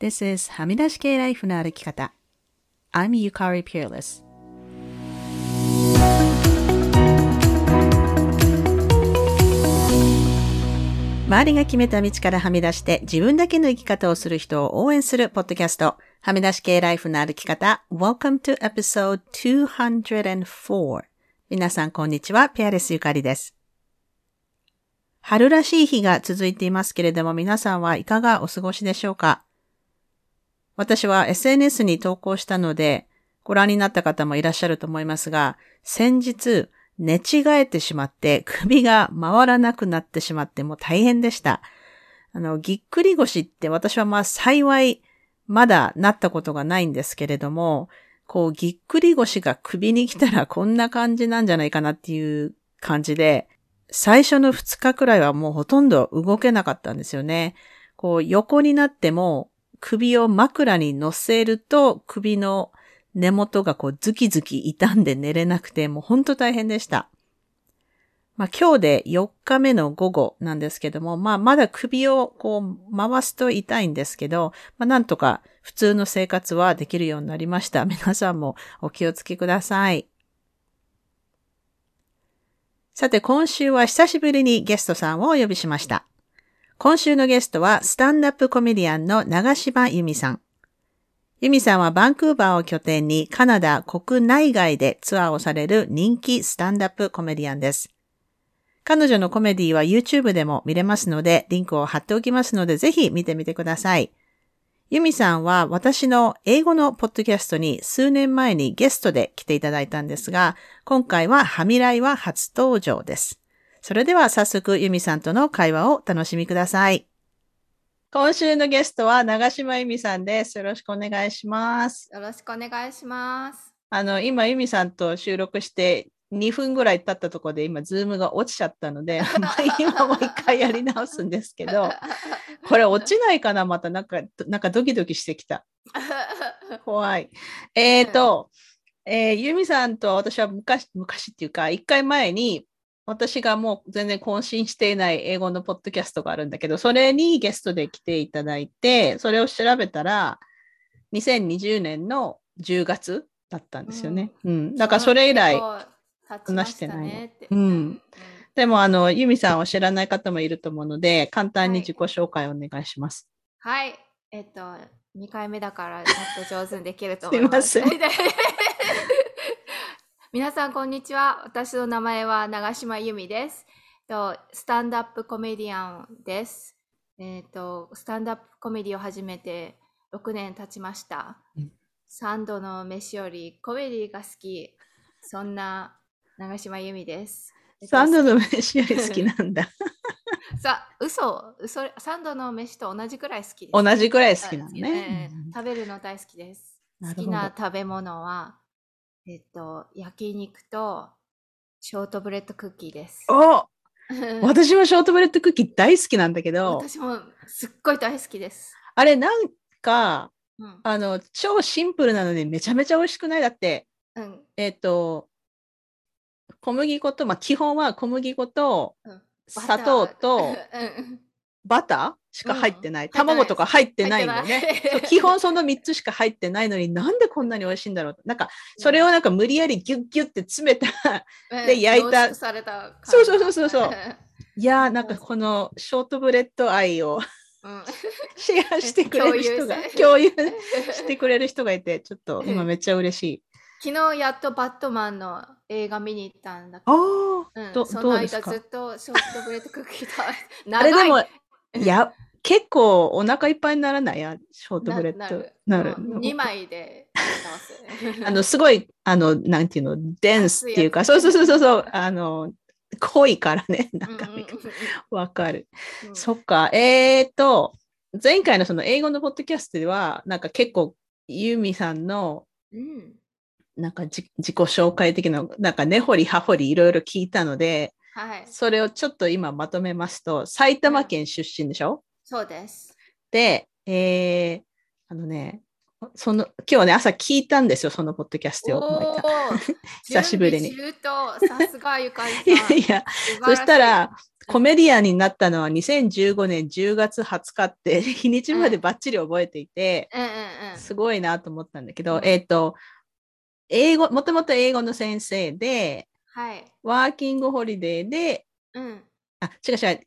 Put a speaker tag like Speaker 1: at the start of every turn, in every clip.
Speaker 1: This is はみ出し系ライフの歩き方。I'm Yukari Peerless. 周りが決めた道からはみ出して自分だけの生き方をする人を応援するポッドキャスト、はみ出し系ライフの歩き方。Welcome to episode 204. 皆さんこんにちは、ペアレスゆかりです。春らしい日が続いていますけれども皆さんはいかがお過ごしでしょうか？私は SNS に投稿したのでご覧になった方もいらっしゃると思いますが、先日寝違えてしまって首が回らなくなってしまってもう大変でした。あの、ぎっくり腰って私はまあ幸いまだなったことがないんですけれども、こうぎっくり腰が首に来たらこんな感じなんじゃないかなっていう感じで、最初の2日くらいはもうほとんど動けなかったんですよね。こう横になっても首を枕に乗せると首の根元がこうズキズキ傷んで寝れなくてもうほんと大変でした。まあ今日で4日目の午後なんですけども、まあまだ首をこう回すと痛いんですけど、まあなんとか普通の生活はできるようになりました。皆さんもお気をつけください。さて今週は久しぶりにゲストさんをお呼びしました。今週のゲストはスタンダップコメディアンの長島由美さん。由美さんはバンクーバーを拠点にカナダ国内外でツアーをされる人気スタンダップコメディアンです。彼女のコメディは YouTube でも見れますので、リンクを貼っておきますので、ぜひ見てみてください。ユミさんは私の英語のポッドキャストに数年前にゲストで来ていただいたんですが、今回はハミライは初登場です。それでは早速ユミさんとの会話を楽しみください。今週のゲストは長島由美さんです。よろしくお願いします。
Speaker 2: よろしくお願いします。
Speaker 1: あの、今由美さんと収録して2分ぐらい経ったところで今、 Zoomが落ちちゃったので、今もう一回やり直すんですけど、これ落ちないかなまたなんか、なんかドキドキしてきた。怖い。えっ、ー、と、えー、ユミさんと私は昔、昔っていうか、1回前に、私がもう全然更新していない英語のポッドキャストがあるんだけど、それにゲストで来ていただいて、それを調べたら、2020年の10月だったんですよね。うん。うん、だからそれ以来、話してない。うん。でも、あの、ユミさんを知らない方もいると思うので、簡単に自己紹介をお願いします。
Speaker 2: はい。えっと、2回目だから、ちょっと上手にできると思います。すいません。皆さん、こんにちは。私の名前は長島由美です。とスタンダップコメディアンです。えっ、と、スタンダップコメディを始めて6年経ちました。うん、3度の飯よりコメディが好き。そんな長島由美です。
Speaker 1: サンドの飯より好きなんだ。
Speaker 2: さ、嘘、嘘、サンドの飯と同じくらい好きです。
Speaker 1: 同じくらい好きなのね、
Speaker 2: 食べるの大好きです。好きな食べ物は、えっと、焼肉とショートブレッドクッキーです。
Speaker 1: お 私もショートブレッドクッキー大好きなんだけど。
Speaker 2: 私もすっごい大好きです。
Speaker 1: あれ、なんか、うん、あの、超シンプルなのにめちゃめちゃ美味しくないだって、うん、えっ、と、小麦粉と、まあ、基本は小麦粉と砂糖と バターしか入ってない。卵とか入ってないのね。基本その3つしか入ってないのになんでこんなに美味しいんだろう。なんか、それをなんか無理やりギュッギュッって詰めたで焼いた。そうそうそうそうそう。いやーなんかこのショートブレッド愛を シェアしてくれる人が、共有してくれる人がいて、ちょっと今めっちゃ嬉しい。
Speaker 2: 昨日やっとバットマンの映画見に行ったんだけど、
Speaker 1: あうん、その
Speaker 2: 間ずっとショートブレッドクッキー食
Speaker 1: べあれでも、いや、結構お腹いっぱいにならない？や、ショートブレッド。
Speaker 2: なる。2枚で
Speaker 1: あの、すごい、あの、なんていうの、デンスっていうか、そうそうそうそう、あの、濃いからね、なんか、わかる。うん、そっか、えー、っと、前回のその英語のポッドキャストでは、なんか結構、ユーミさんの、うん。なんか自己紹介的な、なんか根掘り葉掘りいろいろ聞いたので、はい、それをちょっと今まとめますと、埼玉県出身でしょ、うん、
Speaker 2: そうです。
Speaker 1: で、えー、あのね、その今日ね、朝聞いたんですよ、そのポッドキャストを。久しぶりに。
Speaker 2: さすがゆかりさん。
Speaker 1: いやいや、そしたら、コメディアンになったのは2015年10月20日って日にちまでバッチリ覚えていて、
Speaker 2: うんうんうん。
Speaker 1: すごいなと思ったんだけど、
Speaker 2: うん
Speaker 1: えっ、と、英語、もともと英語の先生で、
Speaker 2: はい。
Speaker 1: ワーキングホリデーで、
Speaker 2: うん。
Speaker 1: あ、違う違う、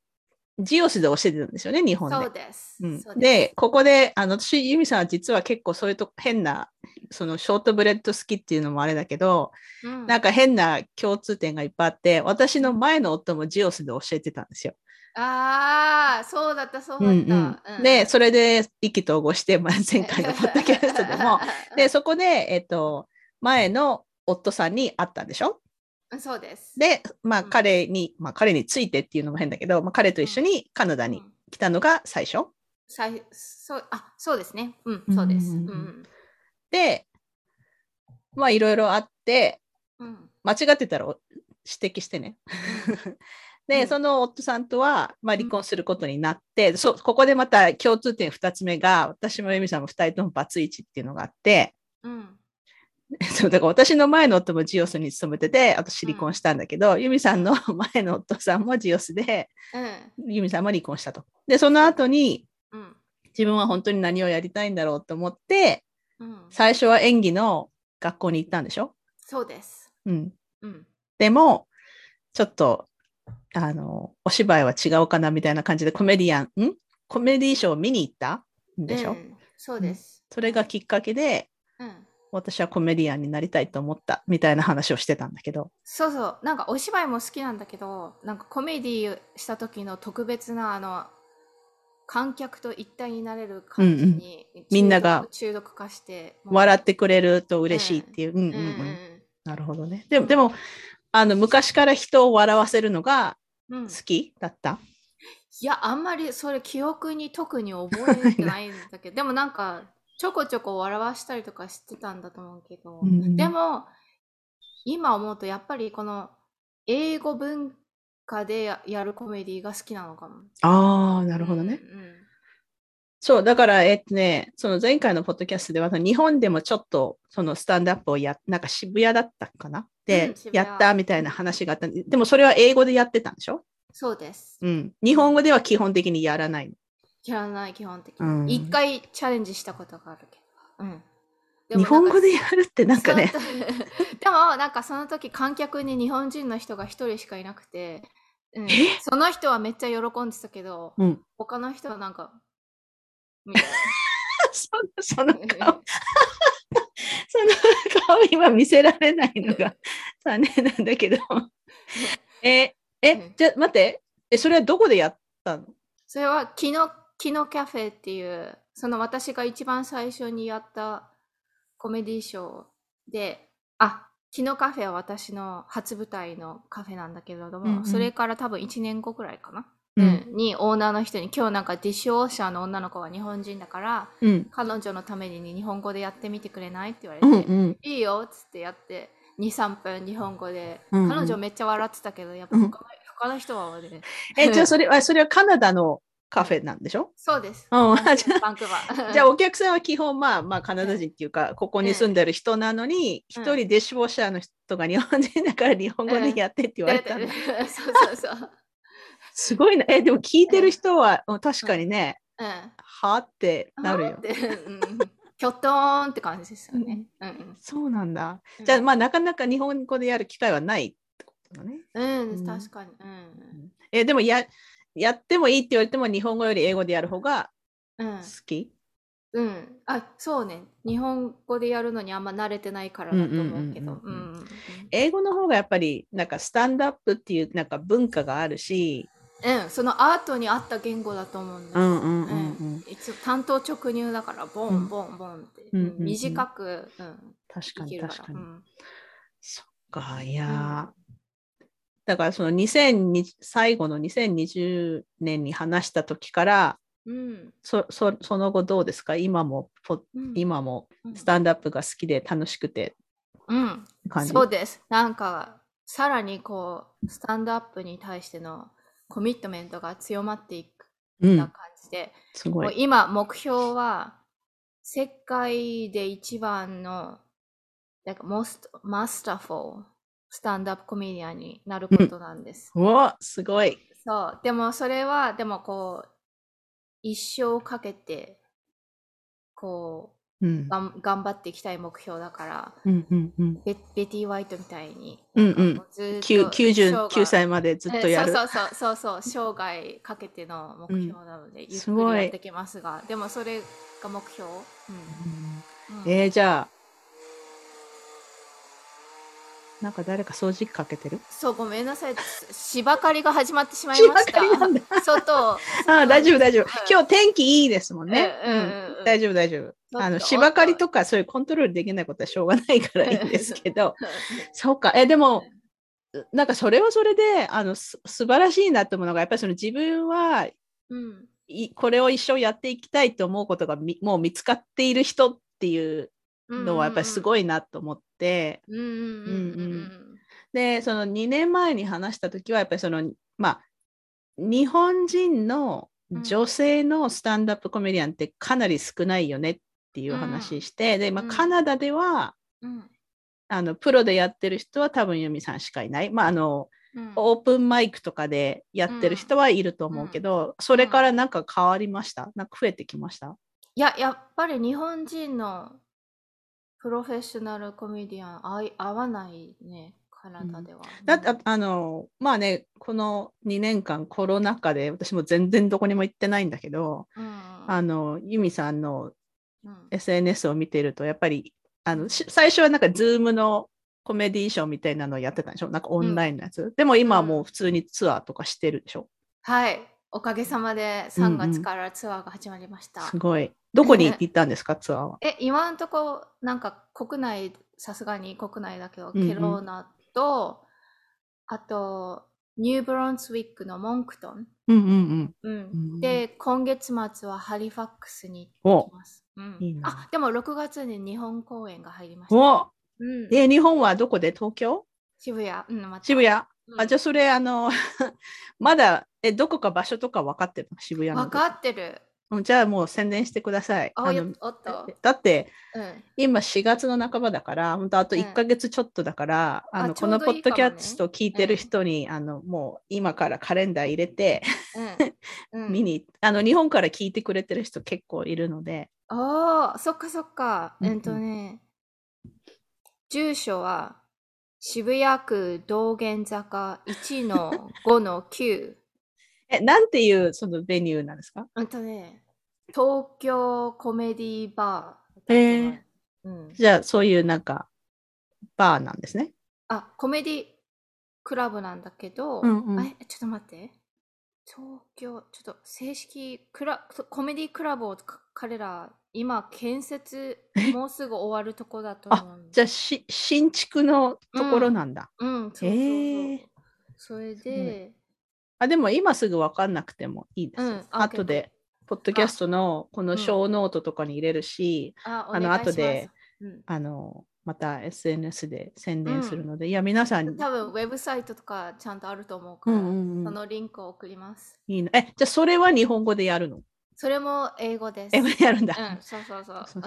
Speaker 1: ジオスで教えてたんですよね、日本で。
Speaker 2: そうです。
Speaker 1: うん
Speaker 2: そうす
Speaker 1: で、ここで、あの、私、ユミさんは実は結構そういうとこ変な、そのショートブレッド好きっていうのもあれだけど、
Speaker 2: うん
Speaker 1: なんか変な共通点がいっぱいあって、私の前の夫もジオスで教えてたんですよ。
Speaker 2: ああ、そうだった、そうだ
Speaker 1: うん
Speaker 2: った。
Speaker 1: うん、で、それで意気投合して、まあ、前回のポッドキャストでも、で、そこで、えっと、前の夫さんに会ったんでしょ？
Speaker 2: そうです。
Speaker 1: で、まあ
Speaker 2: うん
Speaker 1: 彼に、まあ彼についてっていうのも変だけど、まあ彼と一緒にカナダに
Speaker 2: うん
Speaker 1: 来たのが最初。
Speaker 2: さいそうあそうですね。うん、そうです。
Speaker 1: う
Speaker 2: うん
Speaker 1: で、まあいろいろあって、
Speaker 2: うん
Speaker 1: 間違ってたらお指摘してね。で、
Speaker 2: うん
Speaker 1: その夫さんとは、まあ、離婚することになって、そうここでまた共通点2つ目が、私も由美さんも2人ともバツイチっていうのがあって、
Speaker 2: うん
Speaker 1: そうだから私の前の夫もジオスに勤めてて、私離婚したんだけど、由美さんの前の夫さんもジオスで、
Speaker 2: うん。
Speaker 1: 由美さんも離婚したと。で、その後に、
Speaker 2: うん。
Speaker 1: 自分は本当に何をやりたいんだろうと思って、
Speaker 2: うん。
Speaker 1: 最初は演技の学校に行ったんでしょ？
Speaker 2: そうです。
Speaker 1: うん。
Speaker 2: うん。
Speaker 1: でも、ちょっと、あの、お芝居は違うかなみたいな感じでコメディアン、ん？コメディーショーを見に行ったんでしょ、
Speaker 2: うん。そうです。
Speaker 1: それがきっかけで、
Speaker 2: うん
Speaker 1: 私はコメディアンになりたいと思ったみたいな話をしてたんだけど。
Speaker 2: そうそう、なんかお芝居も好きなんだけど、なんかコメディした時の特別なあの観客と一体になれる感じに、中毒
Speaker 1: みんなが
Speaker 2: 中毒化して、
Speaker 1: 笑ってくれると嬉しいっていう。うんうん。
Speaker 2: うん
Speaker 1: うん
Speaker 2: うん。
Speaker 1: なるほどね。でも、でも、あの、昔から人を笑わせるのが
Speaker 2: うん。
Speaker 1: 好きだった、
Speaker 2: いや、あんまりそれ記憶に特に覚えてないんだけど、でもなんかちょこちょこ笑わしたりとかしてたんだと思うけど、
Speaker 1: うん
Speaker 2: でも今思うとやっぱりこの英語文化でややるコメディが好きなのかも。
Speaker 1: ああ、なるほどね。
Speaker 2: うん
Speaker 1: そう、だから、えっとね、その前回のポッドキャストでは、日本でもちょっと、そのスタンドアップをや、なんか渋谷だったかな？で、
Speaker 2: うん
Speaker 1: やったみたいな話があったんで。でもそれは英語でやってたんでしょ？
Speaker 2: そうです。
Speaker 1: うん。日本語では基本的にやらないの？
Speaker 2: やらない、基本的
Speaker 1: うん。
Speaker 2: に。一、回チャレンジしたことがあるけど。うん。
Speaker 1: 日本語でやるってなんかね、
Speaker 2: でもなんかその時観客に日本人の人が一人しかいなくて、うん。
Speaker 1: え？
Speaker 2: その人はめっちゃ喜んでたけど、
Speaker 1: うん。
Speaker 2: 他の人はなんか、みたい
Speaker 1: そのその
Speaker 2: な
Speaker 1: 顔、その顔今見せられないのが残念なんだけど。え、え
Speaker 2: うん、
Speaker 1: じゃ待って。え、それはどこでやったの？
Speaker 2: それはキノキノカフェっていう、その私が一番最初にやったコメディショーで、あ、キノカフェは私の初舞台のカフェなんだけれども、
Speaker 1: うんうん
Speaker 2: それから多分1年後くらいかな？
Speaker 1: うん
Speaker 2: うんにオーナーの人に今日なんかディッシュオーシャーの女の子は日本人だから
Speaker 1: うん。
Speaker 2: 彼女のために日本語でやってみてくれないって言われて、
Speaker 1: うんうん。
Speaker 2: いいよっつってやって23分日本語で、
Speaker 1: うんうん
Speaker 2: 彼女めっちゃ笑ってたけどやっぱ他の,、他の人はね
Speaker 1: え、じゃあそれは、それはカナダのカフェなんでしょ？
Speaker 2: そうです、
Speaker 1: うん。
Speaker 2: バ ン
Speaker 1: じゃ
Speaker 2: バンクーバー。
Speaker 1: じゃあお客さんは基本まあまあカナダ人っていうか、ここに住んでる人なのに、一、
Speaker 2: うん。
Speaker 1: 人デシュウォッシャーの人が日本人だから日本語でやってって言われたの。
Speaker 2: そうそうそう。
Speaker 1: すごいな。え、でも聞いてる人は、うん。確かにね、
Speaker 2: うん。
Speaker 1: はあってなるよ。
Speaker 2: あーっ。てうんって感じですよね。うん。
Speaker 1: そうなんだ。
Speaker 2: うん。
Speaker 1: じゃあまあなかなか日本語でやる機会はないってことだね。
Speaker 2: うん、
Speaker 1: うん。
Speaker 2: 確かに。うん。
Speaker 1: え、でもや、やってもいいって言われても日本語より英語でやる方が
Speaker 2: うん。
Speaker 1: 好き、
Speaker 2: うん、あそうね。日本語でやるのにあんま慣れてないからだと思うけど。
Speaker 1: うんうんうんうん。
Speaker 2: うん
Speaker 1: 英語の方がやっぱりなんかスタンドアップっていうなんか文化があるし、
Speaker 2: うん。そのアートに合った言語だと思うんです、
Speaker 1: うんうんうんうん。
Speaker 2: 一応単刀直入だからボンボンボンって、
Speaker 1: うんうん
Speaker 2: うん。短く、うん、
Speaker 1: 確かに確から。に。
Speaker 2: うん。
Speaker 1: そっか、いやー、だからその2020最後の2020年に話した時から、
Speaker 2: うん。
Speaker 1: そそその後どうですか？今もポ
Speaker 2: うん。
Speaker 1: 今も
Speaker 2: うん。
Speaker 1: スタンドアップが好きで楽しくて。
Speaker 2: うん。そうです。なんかさらにこうスタンドアップに対してのコミットメントが強まっていく
Speaker 1: う、
Speaker 2: ようなん。感じで、
Speaker 1: すごい。
Speaker 2: 今目標は世界で一番の like most masterful スタンドアップコメディアンになることなんです。
Speaker 1: うわ、すごい。
Speaker 2: そう。でもそれは、でもこう、一生かけて、こ
Speaker 1: うん
Speaker 2: う、がん頑張っていきたい目標だから、
Speaker 1: うんうんうん
Speaker 2: ベベティ・ワイトみたいに、
Speaker 1: うんうん
Speaker 2: なんかこずーっと
Speaker 1: きゅう99
Speaker 2: 生涯
Speaker 1: 歳までずっとやる。
Speaker 2: えそうそうそうそうそう、生涯かけての目標なので、ゆっく
Speaker 1: すごい
Speaker 2: りやってきますが、でもそれが目標？うん
Speaker 1: うん
Speaker 2: うん
Speaker 1: えー、じゃあ、なんか誰か掃除機かけてる？
Speaker 2: そう、ごめんなさい。芝刈りが始まってしまいました。
Speaker 1: 芝刈りなんだ
Speaker 2: 外、
Speaker 1: ああ、大丈夫、大丈夫
Speaker 2: うん。
Speaker 1: 今日天気いいですもんね。
Speaker 2: うんうん
Speaker 1: 大丈夫、大丈夫。あの、芝刈りとかそういうコントロールできないことはしょうがないからいいんですけど、そうか。え、でも、なんかそれはそれで、あの、す素晴らしいなと思うのが、やっぱりその自分は、
Speaker 2: うん。
Speaker 1: いこれを一生やっていきたいと思うことがみもう見つかっている人っていうのはやっぱりすご
Speaker 2: い。
Speaker 1: いなと思って、
Speaker 2: うんうんうんうん
Speaker 1: で、その2年前に話した時は、やっぱりその、まあ、日本人の女性のスタンダップコメディアンってかなり少ないよねっていう話して、で、まあ、
Speaker 2: うん。
Speaker 1: カナダでは、
Speaker 2: うん。
Speaker 1: あの、プロでやってる人は多分ユミさんしかいない。まあ、あの、
Speaker 2: うん。
Speaker 1: オープンマイクとかでやってる人はいると思うけど、それからなんか変わりました？なんか増えてきました？
Speaker 2: いや、やっぱり日本人のプロフェッショナルコメディアン合い合わないね、カナダでは。
Speaker 1: だってああのまあねこの2年間コロナ禍で私も全然どこにも行ってないんだけど、
Speaker 2: うん
Speaker 1: あのユミさんの
Speaker 2: うん。
Speaker 1: SNS を見てるとやっぱりあのし最初はなんか Zoom のコメディーショーみたいなのをやってたんでしょ？なんかオンラインのやつ、でも今はもう普通にツアーとかしてるでしょ？
Speaker 2: はい。おかげさまで3月からツアーが始まりました。
Speaker 1: すごいどこに行ったんですかツアーは？
Speaker 2: え、今のとこ、なんか国内、さすがに国内だけど、
Speaker 1: うんうん。
Speaker 2: ケローナと、あと、ニューブロンスウィックのモンクトン。
Speaker 1: うんうん
Speaker 2: うん。
Speaker 1: うん。
Speaker 2: で、今月末はハリファックスに
Speaker 1: お
Speaker 2: 行きます。うん。
Speaker 1: いいな。
Speaker 2: あ、でも6月に日本公演が入りました。
Speaker 1: お。
Speaker 2: うん、
Speaker 1: え日本はどこで？東京？
Speaker 2: 渋谷。うん、また。
Speaker 1: 渋谷。
Speaker 2: うん。
Speaker 1: あじゃあそれあの まだえどこか場所とか分かってるの？渋谷の。
Speaker 2: わかってる。
Speaker 1: うんじゃあもう宣伝してください。
Speaker 2: あ、
Speaker 1: あの
Speaker 2: っと。
Speaker 1: だって
Speaker 2: うん。
Speaker 1: 今4月の半ばだから本当あと
Speaker 2: うん
Speaker 1: 1ヶ月ちょっとだから、あの
Speaker 2: あちょうど
Speaker 1: このポッドキャスト聞いてる人に、あのもう今からカレンダー入れて、
Speaker 2: うん。うん、
Speaker 1: 見にあの日本から聞いてくれてる人結構いるので
Speaker 2: ああ、そっかそっか。
Speaker 1: うんうん
Speaker 2: えっとね、住所は渋谷区道玄坂1の5の9。
Speaker 1: えなんていうそのベニューなんですか？
Speaker 2: えっとね、東京コメディバー。
Speaker 1: へー
Speaker 2: うん、
Speaker 1: じゃあそういうなんかバーなんですね。
Speaker 2: あ、コメディクラブなんだけど、
Speaker 1: うんうん
Speaker 2: ちょっと待って。東京、ちょっと正式クラコメディクラブをか彼ら今建設もうすぐ終わるとこだと思う。
Speaker 1: じゃあし新築のところなんだ。
Speaker 2: うん、そうそうそう。
Speaker 1: へー
Speaker 2: それ
Speaker 1: すごい
Speaker 2: で、
Speaker 1: あでも今すぐ分かんなくてもいいですよ。
Speaker 2: うんあ
Speaker 1: 後で、ポッドキャストのこのショーノートとかに入れるし、
Speaker 2: あ、
Speaker 1: の後で、
Speaker 2: うん
Speaker 1: あの、また SNS で宣伝するので、いや、皆さん、
Speaker 2: 多分ウェブサイトとかちゃんとあると思うから、
Speaker 1: うん
Speaker 2: そのリンクを送ります。
Speaker 1: いいな。え、じゃあそれは日本語でやるの？
Speaker 2: それも英語です。
Speaker 1: 英語でやるんだ。
Speaker 2: うん、そうそうそう。
Speaker 1: そ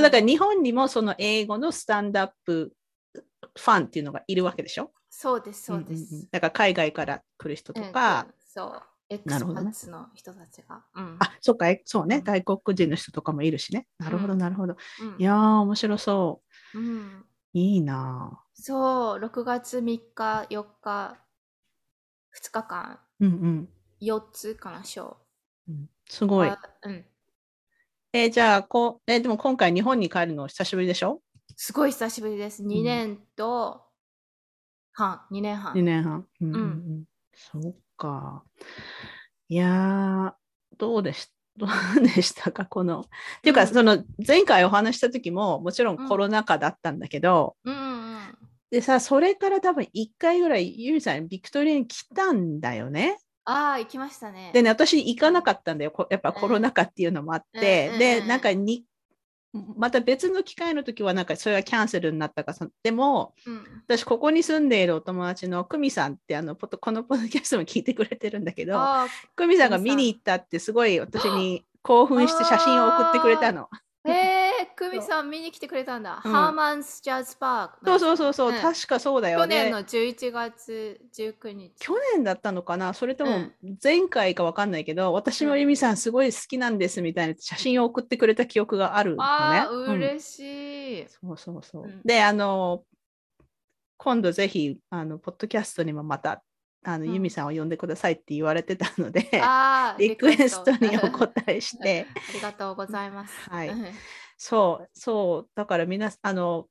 Speaker 1: うだから日本にもその英語のスタンダップファンっていうのがいるわけでしょ？
Speaker 2: そうです、そうで
Speaker 1: んんん
Speaker 2: す。
Speaker 1: だから海外から来る人と
Speaker 2: うん
Speaker 1: か、
Speaker 2: うんそう。エク
Speaker 1: なるほどね
Speaker 2: の人たちが。うん
Speaker 1: あ、そっか、えそうね、
Speaker 2: うん
Speaker 1: 外国人の人とかもいるしね。なるほど、
Speaker 2: うん
Speaker 1: なるほど。
Speaker 2: うん
Speaker 1: いやー、面白そ
Speaker 2: うん
Speaker 1: う。いいな
Speaker 2: そう、6月3日、4日、2日間、
Speaker 1: ーうんうん
Speaker 2: 4つかな、ショー。
Speaker 1: うん。すごい。
Speaker 2: あうん。
Speaker 1: えーじゃあこう、えーでも今回日本に帰るの久しぶりでしょ？
Speaker 2: すごい久しぶりです。2年と半、2年半。
Speaker 1: ?2 年半。うんうん
Speaker 2: う
Speaker 1: うんん、そうか。いやー、どうでし どうでしたかこの。っていうか、
Speaker 2: うん
Speaker 1: その前回お話した時ももちろんコロナ禍だったんだけど、
Speaker 2: うんうんうん。
Speaker 1: でさ、それから多分1回ぐらいユミさんビクトリアに来たんだよね。
Speaker 2: ああ、行きましたね。
Speaker 1: でね、私行かなかったんだよ。こやっぱコロナ禍っていうのもあって。
Speaker 2: うんうん
Speaker 1: で、
Speaker 2: うん
Speaker 1: なんかに、また別の機会の時はなんかそれはキャンセルになったかそでも
Speaker 2: うん、
Speaker 1: 私ここに住んでいるお友達の久美さんってあのポッド このポッドキャストも聞いてくれてるんだけど
Speaker 2: あ
Speaker 1: 久美さんが見に行ったってすごい私に興奮して写真を送ってくれたの。
Speaker 2: ーえー、久美さん見に来てくれたんだ。
Speaker 1: うん
Speaker 2: ハーマンスジャズパーク。
Speaker 1: そうそうそうそう、
Speaker 2: ん
Speaker 1: 確かそうだよね。
Speaker 2: 去年の11月19日。
Speaker 1: 去年だったのかな？それとも
Speaker 2: うん
Speaker 1: 前回かわかんないけど、私もユミさんすごい好きなんですみたいな写真を送ってくれた記憶があるのね。
Speaker 2: ああ、
Speaker 1: うん
Speaker 2: 嬉しい。
Speaker 1: そうそうそう。
Speaker 2: うん
Speaker 1: で、あの、今度ぜひ、あの、ポッドキャストにもまた、あの、
Speaker 2: うん
Speaker 1: ユミさんを呼んでくださいって言われてたので、リクエストにお答えして、
Speaker 2: ト ありがとうございます。
Speaker 1: はい
Speaker 2: うん
Speaker 1: そう、そう、だから皆さん、あの、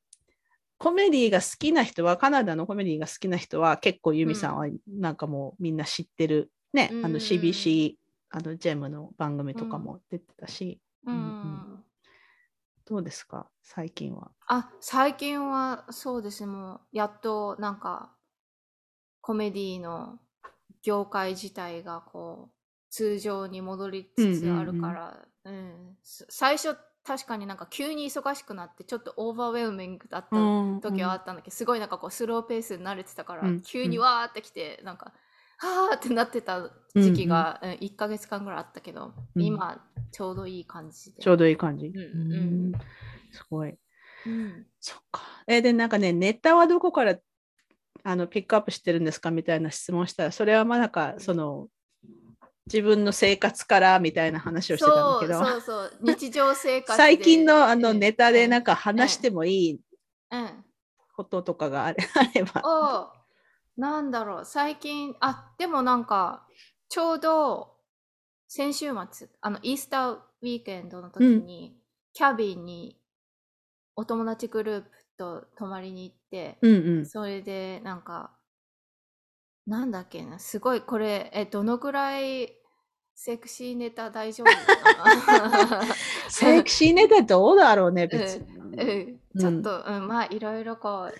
Speaker 1: コメディが好きな人は、カナダのコメディが好きな人は、結構ユミさんはなんかもうみんな知ってる、ね、あの
Speaker 2: うん。
Speaker 1: CBC、あのジェムの番組とかも出てたし、
Speaker 2: うん。
Speaker 1: うんどうですか、最近は。
Speaker 2: あ、最近はそうですね、もうやっとなんかコメディの業界自体がこう通常に戻りつつあるから、うん。す最初確かになんか急に忙しくなってちょっとオーバーウェルミングだった時はあったんだけど、すごいなんかこうスローペースに慣れてたから、
Speaker 1: うん。
Speaker 2: 急にわーってきてなんかはーってなってた時期が、うん1ヶ月間ぐらいあったけど、
Speaker 1: うん。
Speaker 2: 今ちょうどいい感じで。
Speaker 1: ちょうどいい感じ。
Speaker 2: うん
Speaker 1: うんすごい。
Speaker 2: うん。
Speaker 1: そっか。えーで、なんかね、ネタはどこからあのピックアップしてるんですかみたいな質問したら、それはまあなんか、その、自分の生活からみたいな話をしてたんだけど、
Speaker 2: そうそう 日常生活で。
Speaker 1: 最近のあの
Speaker 2: うん。
Speaker 1: ネタでなんか話してもいい
Speaker 2: うん。
Speaker 1: こととかがあれ あれば。
Speaker 2: おなんだろう。最近あでもなんかちょうど先週末あのイースターウィークエンドの時に、キャビンにお友達グループと泊まりに行って、
Speaker 1: うんうん。
Speaker 2: それでなんかなんだっけなすごいこれえどのぐらいセクシーネタ大丈夫かな？
Speaker 1: セクシーネタどうだろうね、別に。
Speaker 2: うん。ちょっと、うんまあいろいろこう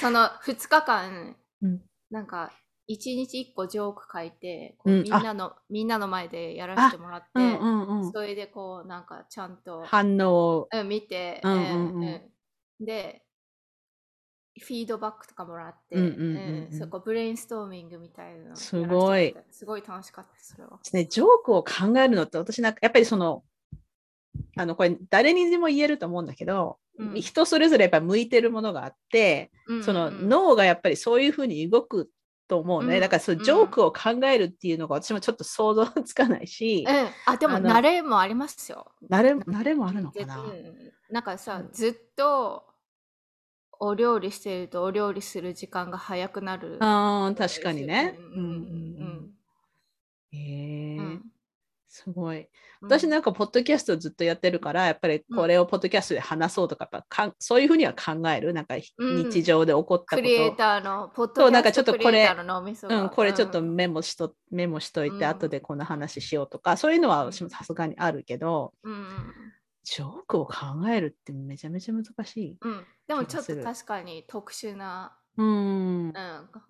Speaker 2: その2日間、
Speaker 1: うん。
Speaker 2: なんか1日1個ジョーク書いてみんなのみんなの前でやらせてもらって、
Speaker 1: うんうんうん。
Speaker 2: それでこうなんかちゃんと、
Speaker 1: 反応を。
Speaker 2: うん、見て、
Speaker 1: うんうん。うん
Speaker 2: うん。でフィードバックとかもらって、
Speaker 1: うんうんうんうん。
Speaker 2: そこブレインストーミングみたいなの
Speaker 1: すごい。
Speaker 2: すごい楽しかったそれは。
Speaker 1: ね、ジョークを考えるのって私なんかやっぱりそのあのこれ誰にでも言えると思うんだけど、
Speaker 2: うん。
Speaker 1: 人それぞれやっぱ向いてるものがあって、
Speaker 2: うん
Speaker 1: その
Speaker 2: うん。うん
Speaker 1: 脳がやっぱりそういうふうに動くと思うね、
Speaker 2: うん。
Speaker 1: だからそのジョークを考えるっていうのが私もちょっと想像つかないし、
Speaker 2: うん、あでも慣れもありますよ。
Speaker 1: 慣れ慣れもあるのかな、
Speaker 2: うん。なんかさ、
Speaker 1: うん。
Speaker 2: ずっとお料理してるとお料理する時間が早くなる。
Speaker 1: あー確かにね。
Speaker 2: うんうんうんうん。
Speaker 1: へえ、
Speaker 2: うん。
Speaker 1: すごい。
Speaker 2: うん。
Speaker 1: 私なんかポッドキャストずっとやってるから、やっぱりこれをポッドキャストで話そうとか、やっぱかんそういうふうには考える。なんか
Speaker 2: うん。
Speaker 1: 日常で起こったこと。
Speaker 2: クリエイターの、ポッ
Speaker 1: そうなんか
Speaker 2: ドキャスト
Speaker 1: ちょっとこれ
Speaker 2: クリエイターの脳みそが。
Speaker 1: うん、これちょっと
Speaker 2: うん
Speaker 1: メモしと、メモしといて、
Speaker 2: うん。
Speaker 1: 後でこの話しようとか、そういうのはさすがにあるけど、
Speaker 2: うん
Speaker 1: ジョークを考えるってめちゃめちゃ難しい。
Speaker 2: うん、でもちょっと確かに特殊な、
Speaker 1: うん。う
Speaker 2: うんん、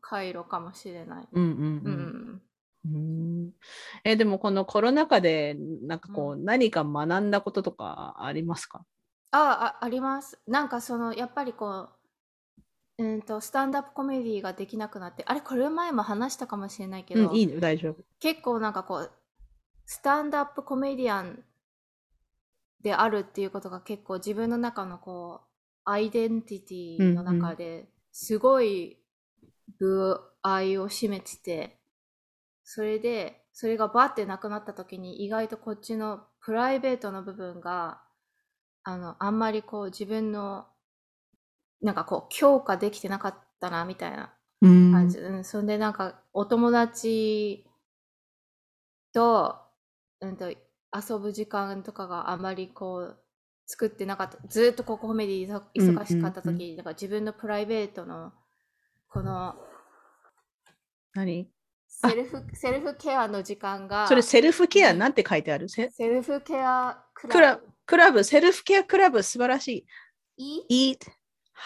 Speaker 2: 回路かもしれない。
Speaker 1: うんう
Speaker 2: うん
Speaker 1: ん。うんえでもこのコロナ禍でなんかこう、何か学んだこととかありますか？
Speaker 2: ああ、あります。なんかその、やっぱりこう、うんと、スタンダップコメディができなくなって、あれ、これ前も話したかもしれないけど、
Speaker 1: うん、いいね、大丈夫。
Speaker 2: 結構なんかこう、スタンダップコメディアンであるっていうことが結構自分の中のこう、アイデンティティの中ですごい部合を占めてて、それで、それがバってなくなった時に意外とこっちのプライベートの部分が、あの、あんまりこう自分の、なんかこう強化できてなかったなみたいな
Speaker 1: うん
Speaker 2: 感じ。うん、そんでなんかお友達と、うんと、遊ぶ時間とかがあまりこう作ってなかった。ずーっとこうコメディ忙忙しかった時、
Speaker 1: うんうん
Speaker 2: なんか自分のプライベートのこの
Speaker 1: 何？
Speaker 2: セルフセルフケアの時間が
Speaker 1: それセルフケアなんて書いてある？セ
Speaker 2: セルフケアク
Speaker 1: クラブ、クラブ、セルフケアクラブ、素晴らし
Speaker 2: い
Speaker 1: い。eat,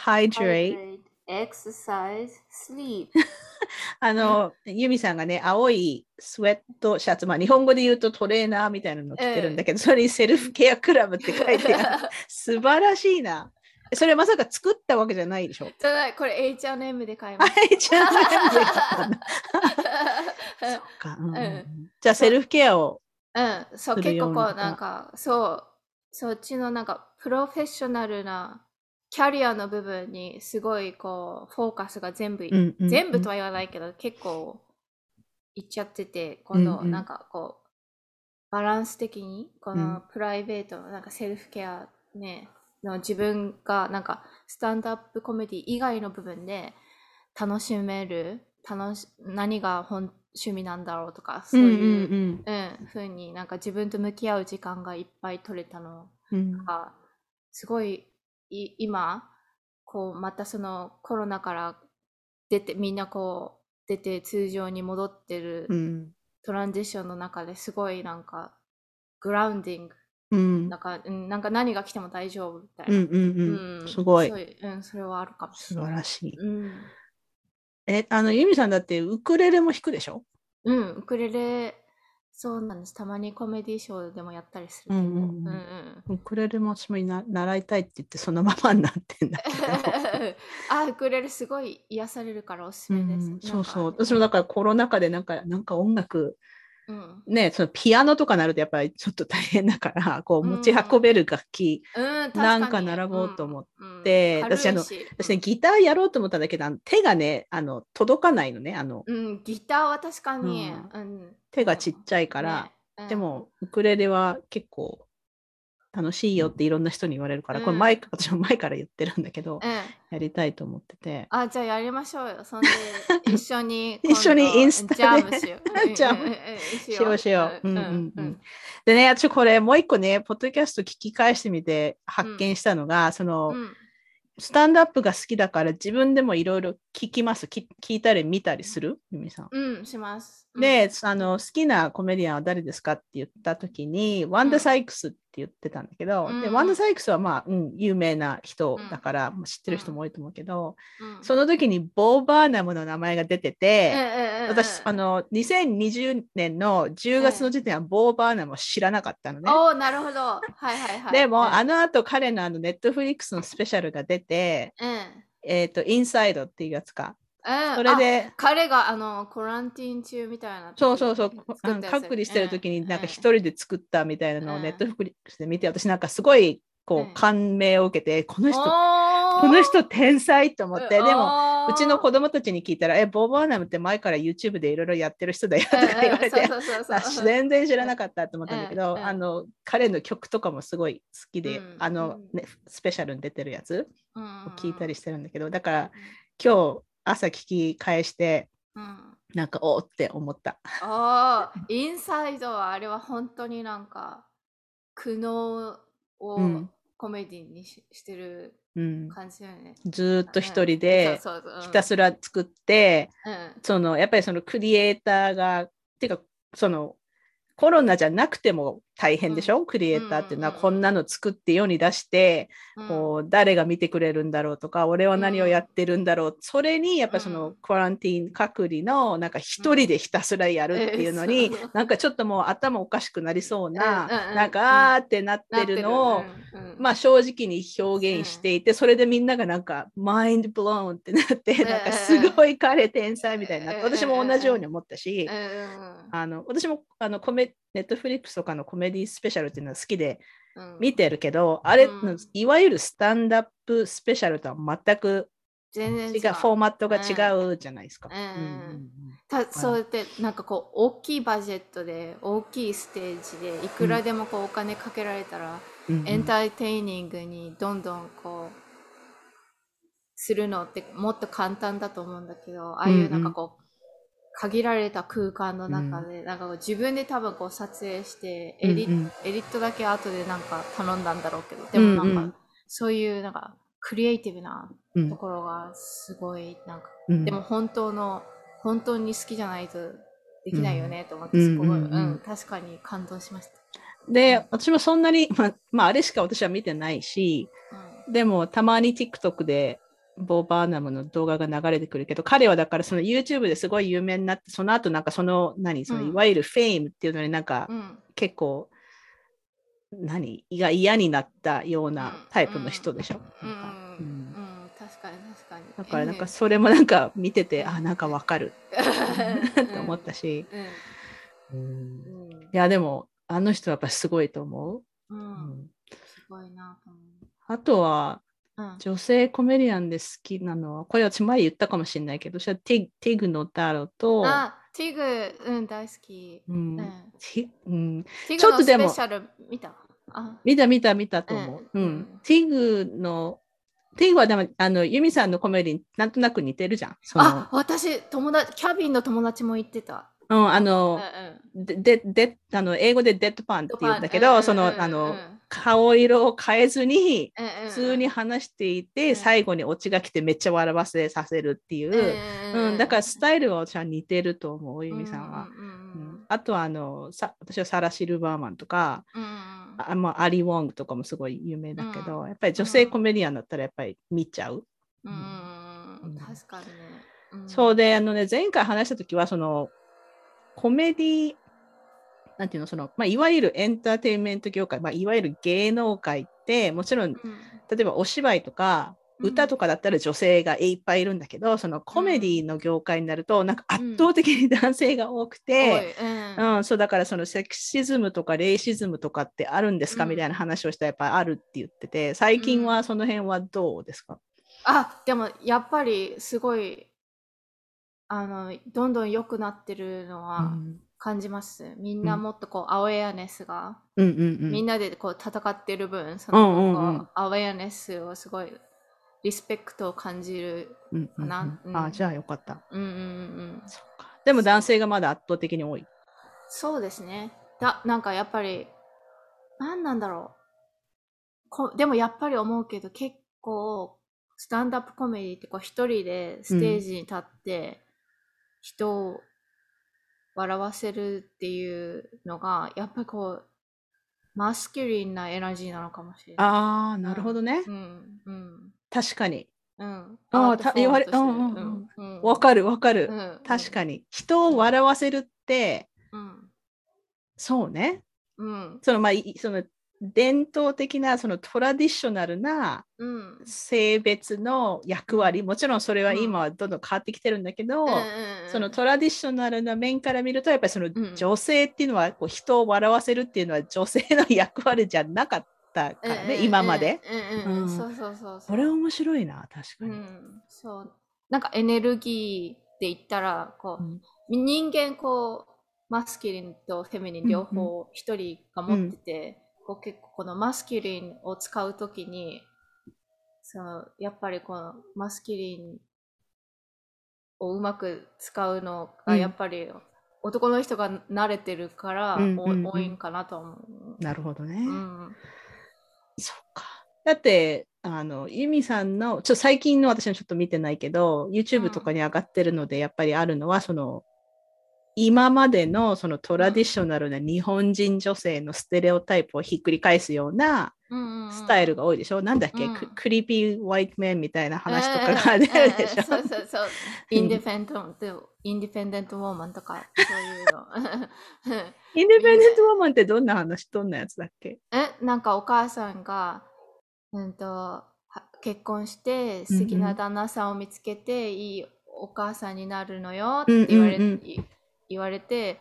Speaker 1: hydrate.
Speaker 2: exercise, sleep.
Speaker 1: あの、ユミさんがね、青いスウェットシャツ、まあ日本語で言うとトレーナーみたいなの着てるんだけど、それにセルフケアクラブって書いてある。素晴らしいな。それまさか作ったわけじゃないでしょ？
Speaker 2: じゃない、これ H&M で買いまし
Speaker 1: はい、じゃあなんで買ったん。そっか、うんうんうん
Speaker 2: うん
Speaker 1: じゃあセルフケアを。
Speaker 2: うん、そう、結構こう、
Speaker 1: な
Speaker 2: んか、そう、そっちのなんか、プロフェッショナルなキャリアの部分にすごいこうフォーカスが全部、
Speaker 1: うんうんうん。
Speaker 2: 全部とは言わないけど結構いっちゃってて今度
Speaker 1: うんうん。
Speaker 2: なんかこうバランス的にこ
Speaker 1: うん。
Speaker 2: のプライベートのなんかセルフケアねの自分がなんかスタンドアップコメディ以外の部分で楽しめる楽し何が本趣味なんだろうとかそういう、
Speaker 1: うん
Speaker 2: うん、ふうになんか自分と向き合う時間がいっぱい取れたのがすごいい今こうまたそのコロナから出てみんなこう出て通常に戻ってる
Speaker 1: うん。
Speaker 2: トランジションの中ですごいなんかグラウンディング
Speaker 1: うん。
Speaker 2: なんか,、うん、なんか何が来ても大丈夫みたいな、
Speaker 1: うんうんうん。
Speaker 2: うん。
Speaker 1: すごい。
Speaker 2: そうん、それはあるかも。し
Speaker 1: 素
Speaker 2: れない。
Speaker 1: 晴らしい。
Speaker 2: うん、
Speaker 1: え、あの、ユミさんだってウクレレも弾くでしょ？
Speaker 2: うん、ウクレレそうなんです。たまにコメディショーでもやったりするけど、
Speaker 1: うんうんうん。
Speaker 2: うんうん。
Speaker 1: ウクレレも私もな習いたいって言ってそのままになってんだけど。
Speaker 2: あ、ウクレレすごい癒されるからおすす
Speaker 1: う
Speaker 2: めです。
Speaker 1: ん、そうそう。私もだからコロナ禍でなんか、なんか音楽、
Speaker 2: うん、
Speaker 1: ね、そのピアノとかなるとやっぱりちょっと大変だから、こう持ち運べる楽器、なん
Speaker 2: か
Speaker 1: 並ぼうと思っ
Speaker 2: うん
Speaker 1: て。
Speaker 2: うん。
Speaker 1: 私あの私ね、ギターやろうと思ったんだけど、手がね、あの届かないのね、あの。
Speaker 2: ギターは確かに、
Speaker 1: う
Speaker 2: うん。
Speaker 1: 手がちっちゃいから、
Speaker 2: ね。うん。
Speaker 1: でもウクレレは結構楽しいよっていろんな人に言われるから、これ
Speaker 2: うん
Speaker 1: 前、私も前から言ってるんだけど、
Speaker 2: うん、
Speaker 1: やりたいと思ってて。
Speaker 2: あ、じゃあやりましょうよ。そんで、一緒に
Speaker 1: 一緒にインスタで
Speaker 2: ジャムしよう。
Speaker 1: しようしよう。うんうん
Speaker 2: う
Speaker 1: うんん。でね、私これもう一個ね、ポッドキャスト聞き返してみて発見したのが、その、
Speaker 2: うん
Speaker 1: スタンドアップが好きだから自分でもいろいろ聞きます。き聞いたり見たりする？ゆみさん。
Speaker 2: うん、します。うん、
Speaker 1: で、あの、好きなコメディアンは誰ですかって言ったときに、ワンダ・サイクスって言ってたんだけど、で、
Speaker 2: うん
Speaker 1: ワンダ・サイクスはまあ、うん、有名な人
Speaker 2: うん
Speaker 1: だから、まあ知ってる人も多いと思うけど、
Speaker 2: うん、
Speaker 1: その時にボー・バーナムの名前が出てて、
Speaker 2: うんうんうんうん
Speaker 1: 私、あの、2020年の10月の時点はボー・バーナムを知らなかったのね。
Speaker 2: おお、なるほど。はいはいはい。
Speaker 1: でも、
Speaker 2: うん
Speaker 1: あの後彼のあのネットフリックスのスペシャルが出て、
Speaker 2: うん。
Speaker 1: えっ、と、インサイドっていうやつか。
Speaker 2: うん、
Speaker 1: それで
Speaker 2: あ彼があのコランティン中みたいな
Speaker 1: そうそうそう、隔離してる時になんか一
Speaker 2: うん
Speaker 1: 人で作ったみたいなのを
Speaker 2: うん。
Speaker 1: ネットフリックスで見て、私なんかすごいこ
Speaker 2: う
Speaker 1: 感銘を受けて、この人、
Speaker 2: こ
Speaker 1: この人天才と思って、でも、
Speaker 2: も
Speaker 1: うちの子供たちに聞いたら、え、ボー・バーナムって前から YouTube でいろいろやってる人だよとか言われて、全然知らなかったと思ったんだけど、あの彼の曲とかもすごい好きで、
Speaker 2: うん。
Speaker 1: あの、
Speaker 2: うん。
Speaker 1: ね、スペシャルに出てるやつ
Speaker 2: うん。
Speaker 1: を聞いたりしてるんだけど、だから今日朝聞き返して、
Speaker 2: うん。
Speaker 1: なんかおーって思った。
Speaker 2: ああ、インサイドはあれは本当になんか苦悩を
Speaker 1: うん。
Speaker 2: コメディにし,、してる
Speaker 1: うん、
Speaker 2: 感じだよね。
Speaker 1: ずーっと一人でひたすら作って、
Speaker 2: うん。
Speaker 1: そのやっぱりそのクリエイターがっていうかそのコロナじゃなくても大変でしょ、クリエイターっていうのは
Speaker 2: うんうんうん。
Speaker 1: こんなの作って世に出して、
Speaker 2: うん。
Speaker 1: こう誰が見てくれるんだろうとか俺は何をやってるんだろう、それにやっぱりその、
Speaker 2: うん。
Speaker 1: クアランティーン隔離のなんか一人でひたすらやるっていうのに、
Speaker 2: うん。
Speaker 1: なんかちょっともう頭おかしくなりそうな、
Speaker 2: うんうんうん
Speaker 1: なんかあーってなってるのを、まあ正直に表現していて、それでみんながなんかマインドブローンってなって、
Speaker 2: ん。
Speaker 1: なんかすごい彼天才みたいになって、
Speaker 2: うん
Speaker 1: 私も同じように思ったし
Speaker 2: う、んうん。
Speaker 1: あの私もあのコメネットフリックスとかのコメディスペシャルっていうのは好きで
Speaker 2: うん。
Speaker 1: 見てるけど、あれ、
Speaker 2: うん
Speaker 1: いわゆるスタンダップスペシャルとは全く
Speaker 2: 全然
Speaker 1: 違う、フォーマットが違うじゃないですか。
Speaker 2: そうやってなんかこう大きいバジェットで大きいステージでいくらでもこうお金かけられたら、
Speaker 1: うんうん。
Speaker 2: enter taining にどんどんこうするのってもっと簡単だと思うんだけどああいうなんかこう、限られた空間の中で、なんかこう自分で多分こう撮影してエディ,、
Speaker 1: うんうん。
Speaker 2: エディットだけ後でなんか頼んだんだろうけどでもなんか、
Speaker 1: うんうん
Speaker 2: そういうなんかクリエイティブな
Speaker 1: うん
Speaker 2: ところがすごいなんか、
Speaker 1: うん。
Speaker 2: でも本当の本当に好きじゃないとできないよねと思って、
Speaker 1: うん
Speaker 2: すごい、
Speaker 1: うんうんうん。
Speaker 2: うん確かに感動しました。
Speaker 1: で、私もそんなに、まあ、まあ、あれしか私は見てないし、
Speaker 2: うん。
Speaker 1: でもたまに TikTok でボー・バーナムの動画が流れてくるけど、彼はだからその YouTube ですごい有名になって、その後なんかその、何、その
Speaker 2: うん。
Speaker 1: いわゆるフェイムっていうのになんか
Speaker 2: うん。
Speaker 1: 結構、何、が嫌になったようなタイプの人でしょ？
Speaker 2: うん。
Speaker 1: なんか。うん。
Speaker 2: うん。確かに確かに。
Speaker 1: だからなんかそれもなんか見てて、あ、なんかわかる。
Speaker 2: うん
Speaker 1: と思ったし、
Speaker 2: うん。
Speaker 1: うん。
Speaker 2: うん
Speaker 1: いやでもあの人はやっぱりすごいと思う。
Speaker 2: う
Speaker 1: うん。ん
Speaker 2: すごいなと思う。
Speaker 1: あとは、
Speaker 2: うん。
Speaker 1: 女性コメディアンで好きなのは、これ私前言ったかもしれないけど、私はティティグのダロと、
Speaker 2: あ、ティグ、うん、大好き。
Speaker 1: うん
Speaker 2: うん
Speaker 1: ちょっとでも
Speaker 2: ペシャル見た？あ、
Speaker 1: 見た見た見たと思う。
Speaker 2: う
Speaker 1: うんん。ティグの、ティグはでも、あの、ユミさんのコメディになんとなく似てるじゃん。
Speaker 2: あ、私、友達、キャビンの友達も言ってた。
Speaker 1: うん、あ
Speaker 2: うん
Speaker 1: の、
Speaker 2: うん。
Speaker 1: で、で、であの、英語でデッドパンって言うんだけど、その、
Speaker 2: うん
Speaker 1: あの
Speaker 2: うん、
Speaker 1: 顔色を変えずに、普通に話していて、
Speaker 2: うん。
Speaker 1: 最後にオチが来てめっちゃ笑わせさせるっていう、うん、だからスタイルは私は似てると思う、ユミさんは。
Speaker 2: うんうん。
Speaker 1: うん。あとはあのさ私はサラ・シルバーマンとか、あまあ、アリ・ウォングとかもすごい有名だけど、やっぱり女性コメディアンだったらやっぱり見ちゃう。
Speaker 2: うん。確かにね。うん。
Speaker 1: そうで、あのね、前回話したときは、その、コメディ、なんていうの、その、まあ、いわゆるエンターテインメント業界、まあ、いわゆる芸能界って、もちろん、
Speaker 2: うん。
Speaker 1: 例えばお芝居とか、
Speaker 2: うん。
Speaker 1: 歌とかだったら女性がいっぱいいるんだけど、そのコメディの業界になると、なんか圧倒的に男性が多くて、
Speaker 2: うん。
Speaker 1: うん、そうだからそのセクシズムとかレイシズムとかってあるんですか、
Speaker 2: うん。
Speaker 1: みたいな話をしたらやっぱりあるって言ってて、最近はその辺はどうですか、
Speaker 2: あ、でもやっぱりすごい、あの、どんどん良くなってるの
Speaker 1: う
Speaker 2: は
Speaker 1: ん、
Speaker 2: 感じます。みんなもっとこう、アウェアネスが、
Speaker 1: うんうんうん。
Speaker 2: みんなでこう戦ってる分、そ
Speaker 1: うんうんうん
Speaker 2: のアウェアネスをすごい、リスペクトを感じる。
Speaker 1: うんうんうん
Speaker 2: なうん
Speaker 1: あじゃあよかった。
Speaker 2: うんうんうん
Speaker 1: でも男性がまだ圧倒的に多い。
Speaker 2: そうですね。だなんかやっぱり、なんなんだろう。こでもやっぱり思うけど、結構、スタンダップコメディってこう一人でステージに立って、人を笑わせるっていうのが、やっぱりこう、マスキュリンなエナジーなのかもしれない。
Speaker 1: ああ、なるほどね。
Speaker 2: うん、うん、
Speaker 1: 確かに。
Speaker 2: うん。
Speaker 1: あー
Speaker 2: アウトフォーム
Speaker 1: た言われうんうんうん
Speaker 2: うん
Speaker 1: わかるわかる。
Speaker 2: うん
Speaker 1: 確かに。人を笑わせるって、
Speaker 2: うん、
Speaker 1: そうね。
Speaker 2: うん、
Speaker 1: そのまあ、いその伝統的なそのトラディショナルな
Speaker 2: うん。
Speaker 1: 性別の役割、もちろんそれは今はどんどん変わってきてるんだけど、そのトラディショナルな面から見ると、やっぱりその
Speaker 2: ん
Speaker 1: 女性っていうのはこう人を笑わせるっていうのは女性の役割じゃなかったからね、今まで。。
Speaker 2: うんうんうん
Speaker 1: うん
Speaker 2: そうそうそうそう。
Speaker 1: これ面白いな、確かに。
Speaker 2: うん、そう。なんかエネルギーで言ったら、こう、
Speaker 1: うん
Speaker 2: 人間こう、マスキュリンとフェミニン両方一人が持ってて、こう結構このマスキュリンを使うときに、そのやっぱりこのマスキュリンをうまく使うのが
Speaker 1: うん
Speaker 2: やっぱり男の人が慣れてるから、多いんかなと思う。
Speaker 1: なるほどね。
Speaker 2: うん
Speaker 1: そっか。だって、あの、ユミさんの、ちょ最近の私はちょっと見てないけど、YouTube とかに上がってるので、やっぱりあるのは、その、今までのそのトラディショナルな日本人女性のステレオタイプをひっくり返すようなスタイルが多いでしょ、なんだっけ、
Speaker 2: うん。
Speaker 1: ククリーピー・ホワイト・メンみたいな話とかが出るでしょ？
Speaker 2: そうそうそう。インディペンデント、インディペンデントウォーマンとか、そういうの。
Speaker 1: インディペンデント・ウォーマンってどんな話、どんなやつだっけ？
Speaker 2: え、なんかお母さんが、うんと、は結婚して素敵な旦那さんを見つけて、いいお母さんになるのよって言われ,、
Speaker 1: うんうんうん
Speaker 2: 言われて、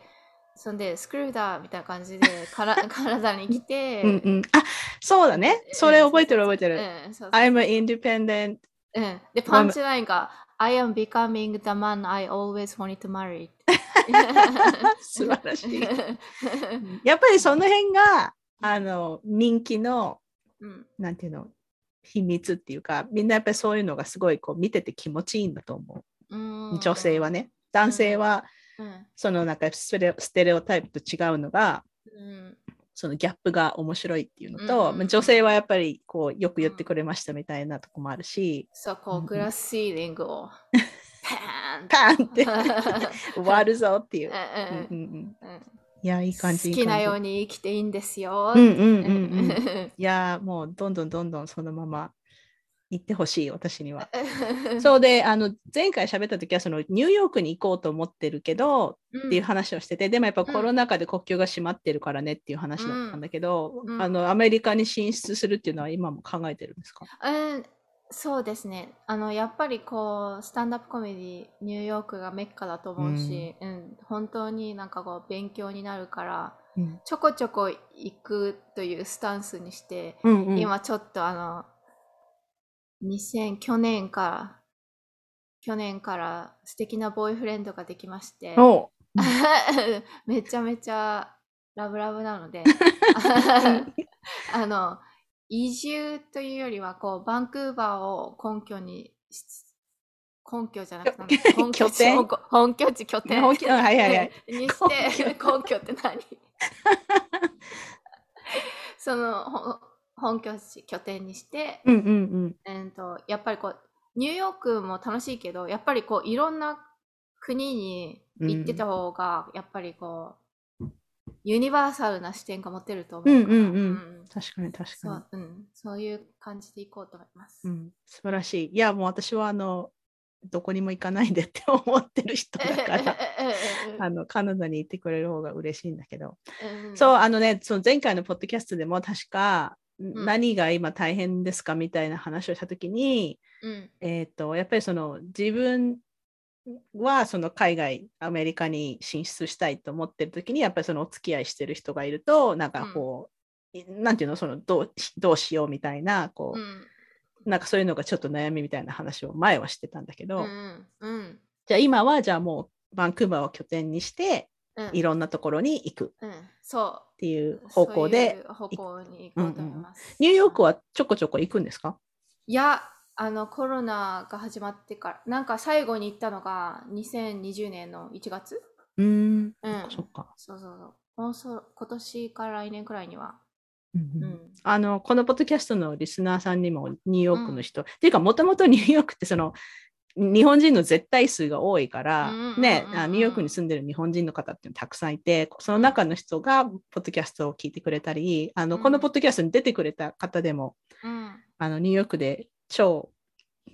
Speaker 2: そんで、スクーだみたいな感じでから 体に来て、
Speaker 1: うんうん。あ、そうだね。それ覚えてる覚えてる。
Speaker 2: うんそうそう
Speaker 1: I'm an independent
Speaker 2: うん、で、パンチラインが、I am becoming the man I always wanted to marry.
Speaker 1: 素晴らしい。やっぱりその辺が、あの、人気の、
Speaker 2: うん
Speaker 1: なんていうの、秘密っていうか、みんなやっぱりそういうのがすごいこう見てて気持ちいいんだと思
Speaker 2: う。
Speaker 1: 女性はね。男性は、
Speaker 2: うん
Speaker 1: そのなんかステレオステレオタイプと違うのが、
Speaker 2: うん
Speaker 1: そのギャップが面白いっていうの
Speaker 2: うん
Speaker 1: と、
Speaker 2: うんうん
Speaker 1: 女性はやっぱりこうよく言ってくれましたみたいなとこもあるし、
Speaker 2: そう、こう、グラスシーリングを、
Speaker 1: パーンって割 るぞっていう。
Speaker 2: うん
Speaker 1: うんうんうん
Speaker 2: うん
Speaker 1: いや、いい感じ。
Speaker 2: 好きなよう
Speaker 1: に。
Speaker 2: に生きていいんですよ。
Speaker 1: うんうんうんうん。いや、もうどんどんどんどんそのまま行ってほしい、私には。そうで、あの前回喋った時はそのニューヨークに行こうと思ってるけど、
Speaker 2: うん
Speaker 1: っていう話をしてて、でもやっぱコロナ禍で国境が閉まってるからねっていう話だったんだけど、
Speaker 2: うん。
Speaker 1: あのアメリカに進出するっていうのは今も考えてるんですか？
Speaker 2: うんそうですね。あの、やっぱりこう、スタンダップコメディ、ニューヨークがメッカだと思うし、うん、本当になんかこう、勉強になるから、
Speaker 1: うん。
Speaker 2: ちょこちょこ行くというスタンスにして、今ちょっとあの、2000、去年から、去年から素敵なボーイフレンドができまして、めちゃめちゃラブラブなので、あの、移住というよりは、こう、バンクーバーを根拠にし、根拠じゃなくて、
Speaker 1: 拠
Speaker 2: 本拠地、本拠本拠地、拠点。
Speaker 1: 本気はいはいはい。
Speaker 2: にして、根拠って何？その、ほ本拠地、拠点にして、
Speaker 1: うんうんうん。
Speaker 2: えーと、やっぱりこう、ニューヨークも楽しいけど、やっぱりこう、いろんな国に行ってた方が、やっぱりこう、ユニバーサルな視点が持てると思うから、
Speaker 1: うんうんうん確かに確か
Speaker 2: そう、うん、そういう感じで行こうと思います。
Speaker 1: に。うん、素晴らしい。いや、もう私はあの、どこにも行かないでって思ってる人だから、あの、カナダに行ってくれる方が嬉しいんだけど。
Speaker 2: うん
Speaker 1: そう、あのね、その前回のポッドキャストでも確か、
Speaker 2: ん
Speaker 1: 何が今大変ですかみたいな話をしたときに、
Speaker 2: うん。
Speaker 1: えっ、と、やっぱりその自分はその海外、アメリカに進出したいと思ってるときに、やっぱりそのお付き合いしてる人がいると、なんかこう、いなんていうの、そのどうどうしようみたいな、こう、
Speaker 2: うん。
Speaker 1: なんかそういうのがちょっと悩みみたいな話を前はしてたんだけど、
Speaker 2: うんうん。
Speaker 1: じゃあ今はじゃあもうバンクーバーを拠点にして、
Speaker 2: うん。
Speaker 1: いろんなところに行く。っ
Speaker 2: うん。そう。
Speaker 1: ていう方向で、
Speaker 2: そういう方向に行こうと思います。
Speaker 1: ニューヨークはちょこちょこ行くんですか？
Speaker 2: いや、あのコロナが始まってから、なんか最後に行ったのが2020年の1月
Speaker 1: うーん、
Speaker 2: うん。
Speaker 1: そっか。
Speaker 2: そうそうそう。もうそ今年から来年くらいには。
Speaker 1: うんうん。
Speaker 2: うん。
Speaker 1: あのこのポッドキャストのリスナーさんにもニューヨークの人、っていうかもともとニューヨークってその日本人の絶対数が多いから、ねあニューヨークに住んでる日本人の方ってたくさんいてその中の人がポッドキャストを聞いてくれたりあの、
Speaker 2: うん。
Speaker 1: このポッドキャストに出てくれた方でも
Speaker 2: うん、
Speaker 1: あのニューヨークで超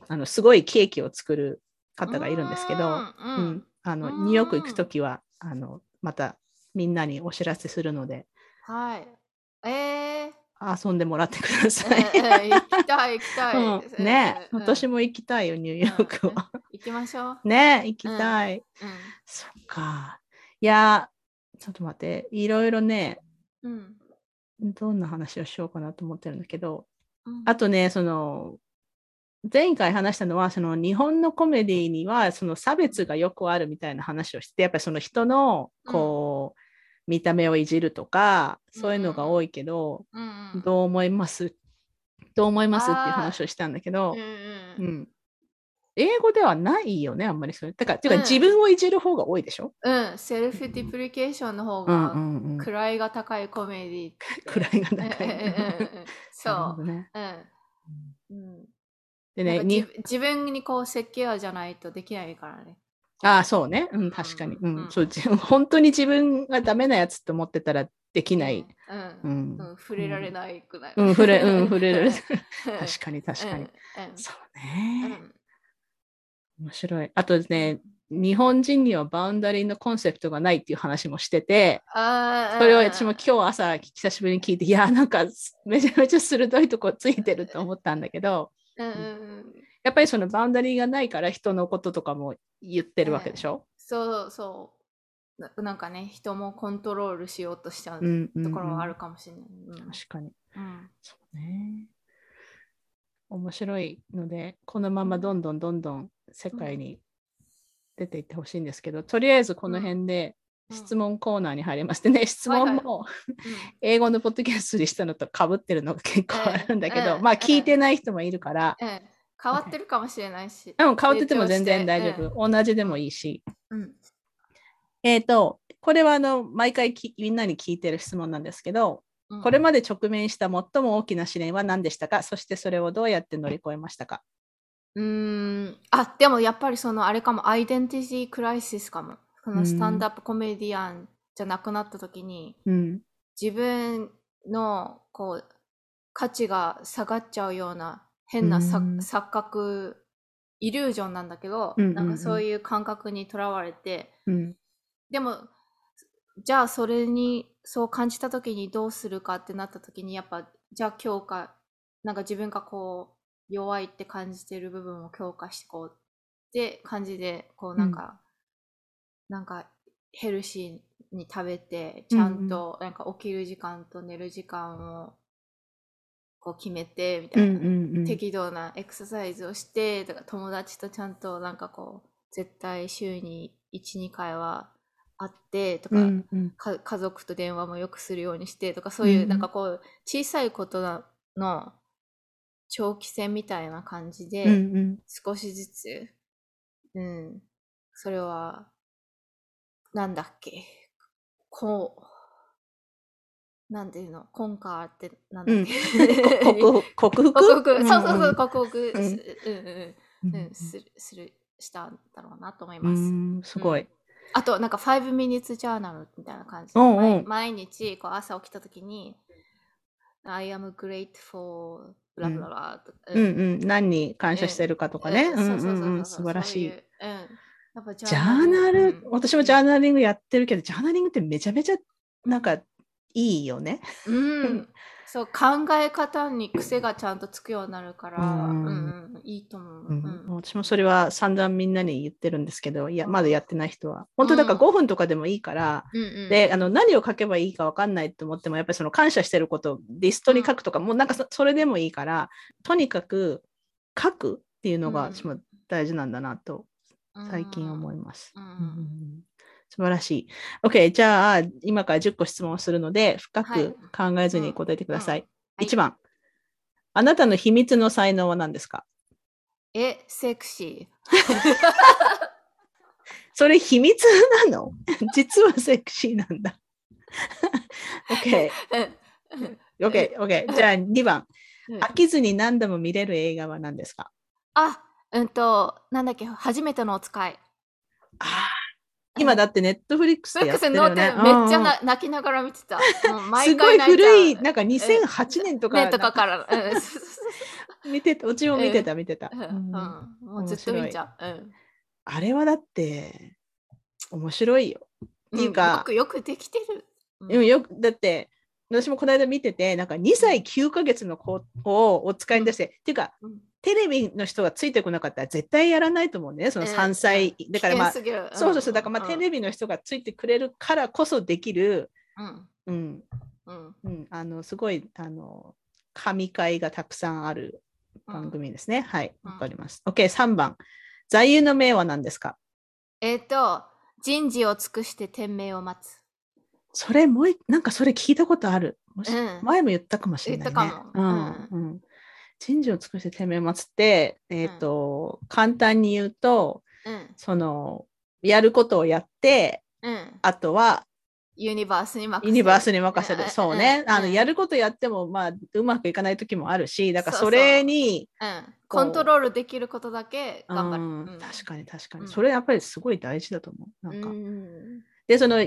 Speaker 1: あのすごいケーキを作る方がいるんですけど、
Speaker 2: うん
Speaker 1: う
Speaker 2: うん。ん。
Speaker 1: あの
Speaker 2: うん。
Speaker 1: ニューヨーク行くときはあのまたみんなにお知らせするので。
Speaker 2: はい。え
Speaker 1: 遊んでもらってくだ
Speaker 2: ー、
Speaker 1: さい。
Speaker 2: えー行きたい行きたい。
Speaker 1: うん、ね、
Speaker 2: うん
Speaker 1: 私も行きたいよ、ニューヨークは。
Speaker 2: 行きましょう。
Speaker 1: ね、行きたい。
Speaker 2: う
Speaker 1: そっか。いや、ちょっと待って、いろいろね、
Speaker 2: ん。うん。
Speaker 1: どんな話をしようかなと思ってるんだけど、
Speaker 2: うん
Speaker 1: あとね、その、前回話したのは、その日本のコメディには、その差別がよくあるみたいな話をして、やっぱりその人の、こう、見た目をいじるとか、そういうのが多いけど、
Speaker 2: うんうん。
Speaker 1: どう思います？どう思いますっていう話をしたんだけど、
Speaker 2: うん
Speaker 1: う
Speaker 2: うん
Speaker 1: ん。英語ではないよね、あんまりそれ。だから、てか
Speaker 2: うん
Speaker 1: 自分をいじる方が多いでしょ？
Speaker 2: うん、セルフディプリケーションの方
Speaker 1: うん
Speaker 2: が。位が高いコメディ。
Speaker 1: 位が高い
Speaker 2: そう。
Speaker 1: ね。
Speaker 2: うん。うん
Speaker 1: でね、
Speaker 2: 自分にこう設計はじゃないとできないからね。
Speaker 1: ああ、そうね。うん、確かに。
Speaker 2: うん
Speaker 1: うん、そう、本当に自分がダメなやつと思ってたらできない。
Speaker 2: うん。
Speaker 1: う
Speaker 2: うん触れられないくない。
Speaker 1: うん、触れ、うん、触れられる。
Speaker 2: 確
Speaker 1: 確かに、確かに。
Speaker 2: うん
Speaker 1: そう
Speaker 2: う
Speaker 1: ね。
Speaker 2: ん
Speaker 1: 面白い。あとね、日本人にはバウンダリーのコンセプトがないっていう話もしてて、それを私も今日朝久しぶりに聞いて、いや、なんかめちゃめちゃ鋭いとこついてると思ったんだけど、
Speaker 2: うんうんうん
Speaker 1: やっぱりそのバウンダリーがないから人のこととかも言ってるわけでしょ、
Speaker 2: そうそう。な。なんかね、人もコントロールしようとしちゃう
Speaker 1: うんうんうん。
Speaker 2: ところはあるかもしれない。うん。
Speaker 1: 確かに。
Speaker 2: うん。
Speaker 1: そうね。面白いので、このままどんどんどんどん世界に出ていってほしいんですけど、とりあえずこの辺で
Speaker 2: うん。
Speaker 1: 質問コーナーに入ります。でね、質問も英語のポッドキャストにしたのと被ってるのが結構あるんだけど、まあ
Speaker 2: うんうん
Speaker 1: 聞いてない人もいるから、
Speaker 2: うんうん変わってるかもしれないし。
Speaker 1: うん、変わってても全然大丈夫。同じでもいいし。
Speaker 2: うん
Speaker 1: えっ、と、これはあの毎回きみんなに聞いてる質問なんですけど、
Speaker 2: うん
Speaker 1: これまで直面した最も大きな試練は何でしたか？そしてそれをどうやって乗り越えましたか？
Speaker 2: うーんあでもやっぱりそのあれかもアイデンティティクライシスかもそのスタンダップコメディアンじゃなくなった時に
Speaker 1: うん。
Speaker 2: 自分のこう価値が下がっちゃうような変なさ
Speaker 1: うん。
Speaker 2: 錯覚イリュージョンなんだけど、
Speaker 1: うんうんうん。
Speaker 2: なんかそういう感覚にとらわれて。
Speaker 1: うん。
Speaker 2: でもじゃあそれにそう感じた時にどうするかってなった時にやっぱじゃあ強化なんか自分がこう弱いって感じてる部分を強化してこうって感じでこうなんか、なんかヘルシに食べて、ちゃんとなんか起きる時間と寝る時間をこう決めてみたいな、
Speaker 1: うん
Speaker 2: 適度なエクササイズをしてとか友達とちゃんとなんかこう絶対週に12回は会ってとか,、
Speaker 1: うんうん。
Speaker 2: か家族と電話もよくするようにしてとかそういう、
Speaker 1: うん。
Speaker 2: なんかこう小さいことなの長期戦みたいな感じで、
Speaker 1: うんうん。
Speaker 2: 少しずつ、うん、それは、なんだっけ、こう、なんていうの、コンカーってなんだっけ、
Speaker 1: こ克服克服？
Speaker 2: 克服、
Speaker 1: うん。
Speaker 2: そうそうそう、克服。す、
Speaker 1: うん
Speaker 2: うんうん。
Speaker 1: うん。
Speaker 2: うん、する、する、したんだろうなと思いうます。
Speaker 1: んすごい。
Speaker 2: あと、なんか5 minutes journal みたいな感じ。で、
Speaker 1: うんうん。
Speaker 2: 毎毎日こう朝起きたときに、I am grateful, ブラブラブラとか、
Speaker 1: うん。うん何に感謝してるかとかね。うん。素晴らしい。
Speaker 2: ジ
Speaker 1: ジャーナル、
Speaker 2: うん。
Speaker 1: 私もジャーナリングやってるけど、ジャーナリングってめちゃめちゃなんかいいよね。
Speaker 2: うん、そう考え方に癖がちゃんとつくようになるから、
Speaker 1: う
Speaker 2: うんんうん、いいと思う。
Speaker 1: うん。
Speaker 2: うん。
Speaker 1: 私もそれは散々みんなに言ってるんですけど、いや、まだやってない人は。本当だから
Speaker 2: うん。
Speaker 1: 5分とかでもいいから、で、あの、何を書けばいいか分かんないと思っても、やっぱりその感謝してることをリストに書くとか、もうなんかそそれでもいいから、とにかく書くっていうのが大事なんだなと最近思
Speaker 2: い
Speaker 1: います。
Speaker 2: うん
Speaker 1: うん素晴らしい。OK、じゃあ、今から10個質問をするので、深
Speaker 2: はい。
Speaker 1: く考えずに答えてください。
Speaker 2: はい。
Speaker 1: 1番、あなたの秘密の才能は何ですか？
Speaker 2: え、セクシ
Speaker 1: それ秘密なの？実はセクシーなんだ。OK、OK、OK。じゃあ2番、
Speaker 2: うん。
Speaker 1: 飽きずに何度も見れる映画は何ですか？
Speaker 2: あ、うんと、なんだっけ、初めてのお使い。
Speaker 1: あー今だってネットフリックスでやってるよね。
Speaker 2: めっちゃな泣きながら見てた。
Speaker 1: す
Speaker 2: 毎
Speaker 1: ごい古い、なんか2008年とか
Speaker 2: ねとかから。
Speaker 1: 見てた、うちも見てた、見てた。
Speaker 2: もうずっと見ちゃう。うん。
Speaker 1: あれはだって、面白いよ。っていうか
Speaker 2: ん。よくよくできてる。うん。
Speaker 1: よく、だって、私もこの間見てて、なんか2歳9ヶ月の子をお使いに出して、っていうか、
Speaker 2: うん
Speaker 1: テレビの人がついてこなかったら絶対やらないと思うね、その3歳。
Speaker 2: うん
Speaker 1: だからまあ、そうそうそう、だからまあ、テレ
Speaker 2: ビ。
Speaker 1: ビの人がついてくれるからこそできる、
Speaker 2: うん
Speaker 1: うん、
Speaker 2: うん
Speaker 1: うん、あの、すごい、あの、神回がたくさんある番組ですね。はい、
Speaker 2: うん
Speaker 1: わかります。OK、3番。座右の銘は何ですか？
Speaker 2: えっと、人事を尽くして天命を待つ。
Speaker 1: それもう一、なんかそれ聞いたことある。もし
Speaker 2: うん
Speaker 1: 前も言ったかもしれない、ね。
Speaker 2: 言ったかも
Speaker 1: うん。うん。人事を尽くして天命を待つって、えっ、と、簡単に言うと、
Speaker 2: うん
Speaker 1: その、やることをやって、
Speaker 2: うん。
Speaker 1: あとは
Speaker 2: ユニバースに任せる。
Speaker 1: ユニバースに任せる。
Speaker 2: うん
Speaker 1: そうね。あの、
Speaker 2: うん
Speaker 1: やることやっても、まあ、うまくいかない時もあるし、だから
Speaker 2: そうそう
Speaker 1: それに、
Speaker 2: うん。コントロールできることだけ頑張る。
Speaker 1: うん
Speaker 2: うん
Speaker 1: 確かに確かに。
Speaker 2: うん
Speaker 1: それやっぱりすごい大事だと思う。なんか。
Speaker 2: うん
Speaker 1: で、その、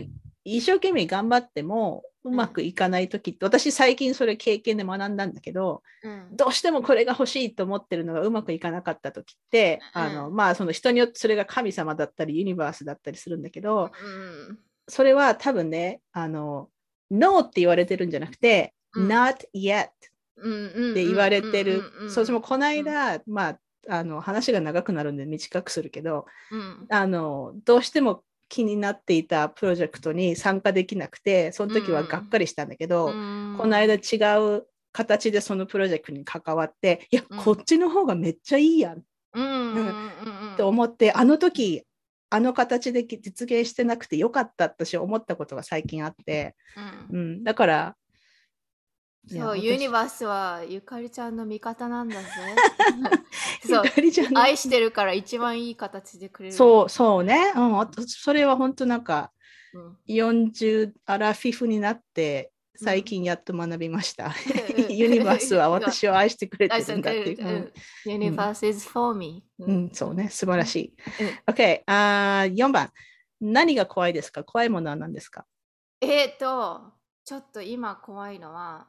Speaker 1: 一生懸命頑張っても、うまくいかない時って、私最近それ経験で学んだんだけど、
Speaker 2: うん。
Speaker 1: どうしてもこれが欲しいと思ってるのがうまくいかなかった時って、
Speaker 2: うん。
Speaker 1: あの、まあ、その人によってそれが神様だったり、ユニバースだったりするんだけど、
Speaker 2: うん
Speaker 1: それは多分ね、あの、ノーって言われてるんじゃなくて、
Speaker 2: うん。
Speaker 1: not yet っ
Speaker 2: うん
Speaker 1: て言われてる。そう、私もこの間、まあ、あの、話が長くなるんで短くするけど、
Speaker 2: うん。
Speaker 1: あの、どうしても気になっていたプロジェクトに参加できなくて、その時はがっかりしたんだけど、
Speaker 2: うん。
Speaker 1: この間違う形でそのプロジェクトに関わって、いや、
Speaker 2: うん。
Speaker 1: こっちの方がめっちゃいいやん。っ
Speaker 2: うんうんうんうん。
Speaker 1: て思って、あの時、あの形で実現してなくてよかったって私思ったことが最近あって、
Speaker 2: うん。
Speaker 1: うん、だから、
Speaker 2: そう、
Speaker 1: 私
Speaker 2: ユニバースはゆかりちゃんの味方なんだぜ。そう
Speaker 1: ゆ、かりちゃんの
Speaker 2: 愛してるから一番いい形でくれる。
Speaker 1: そう、そうね。うん、それは本当なんか、
Speaker 2: うん。
Speaker 1: 40アラフィフになって、最近やっと学びました。
Speaker 2: うん
Speaker 1: ユニバースは私を愛してくれてるんだっていう。
Speaker 2: ユニバース is for me。
Speaker 1: うん、うんそうね、素晴らしい。
Speaker 2: うん
Speaker 1: OK、あー4番。何が怖いですか？怖いものは何ですか？
Speaker 2: えっと、ちょっと今怖いのは、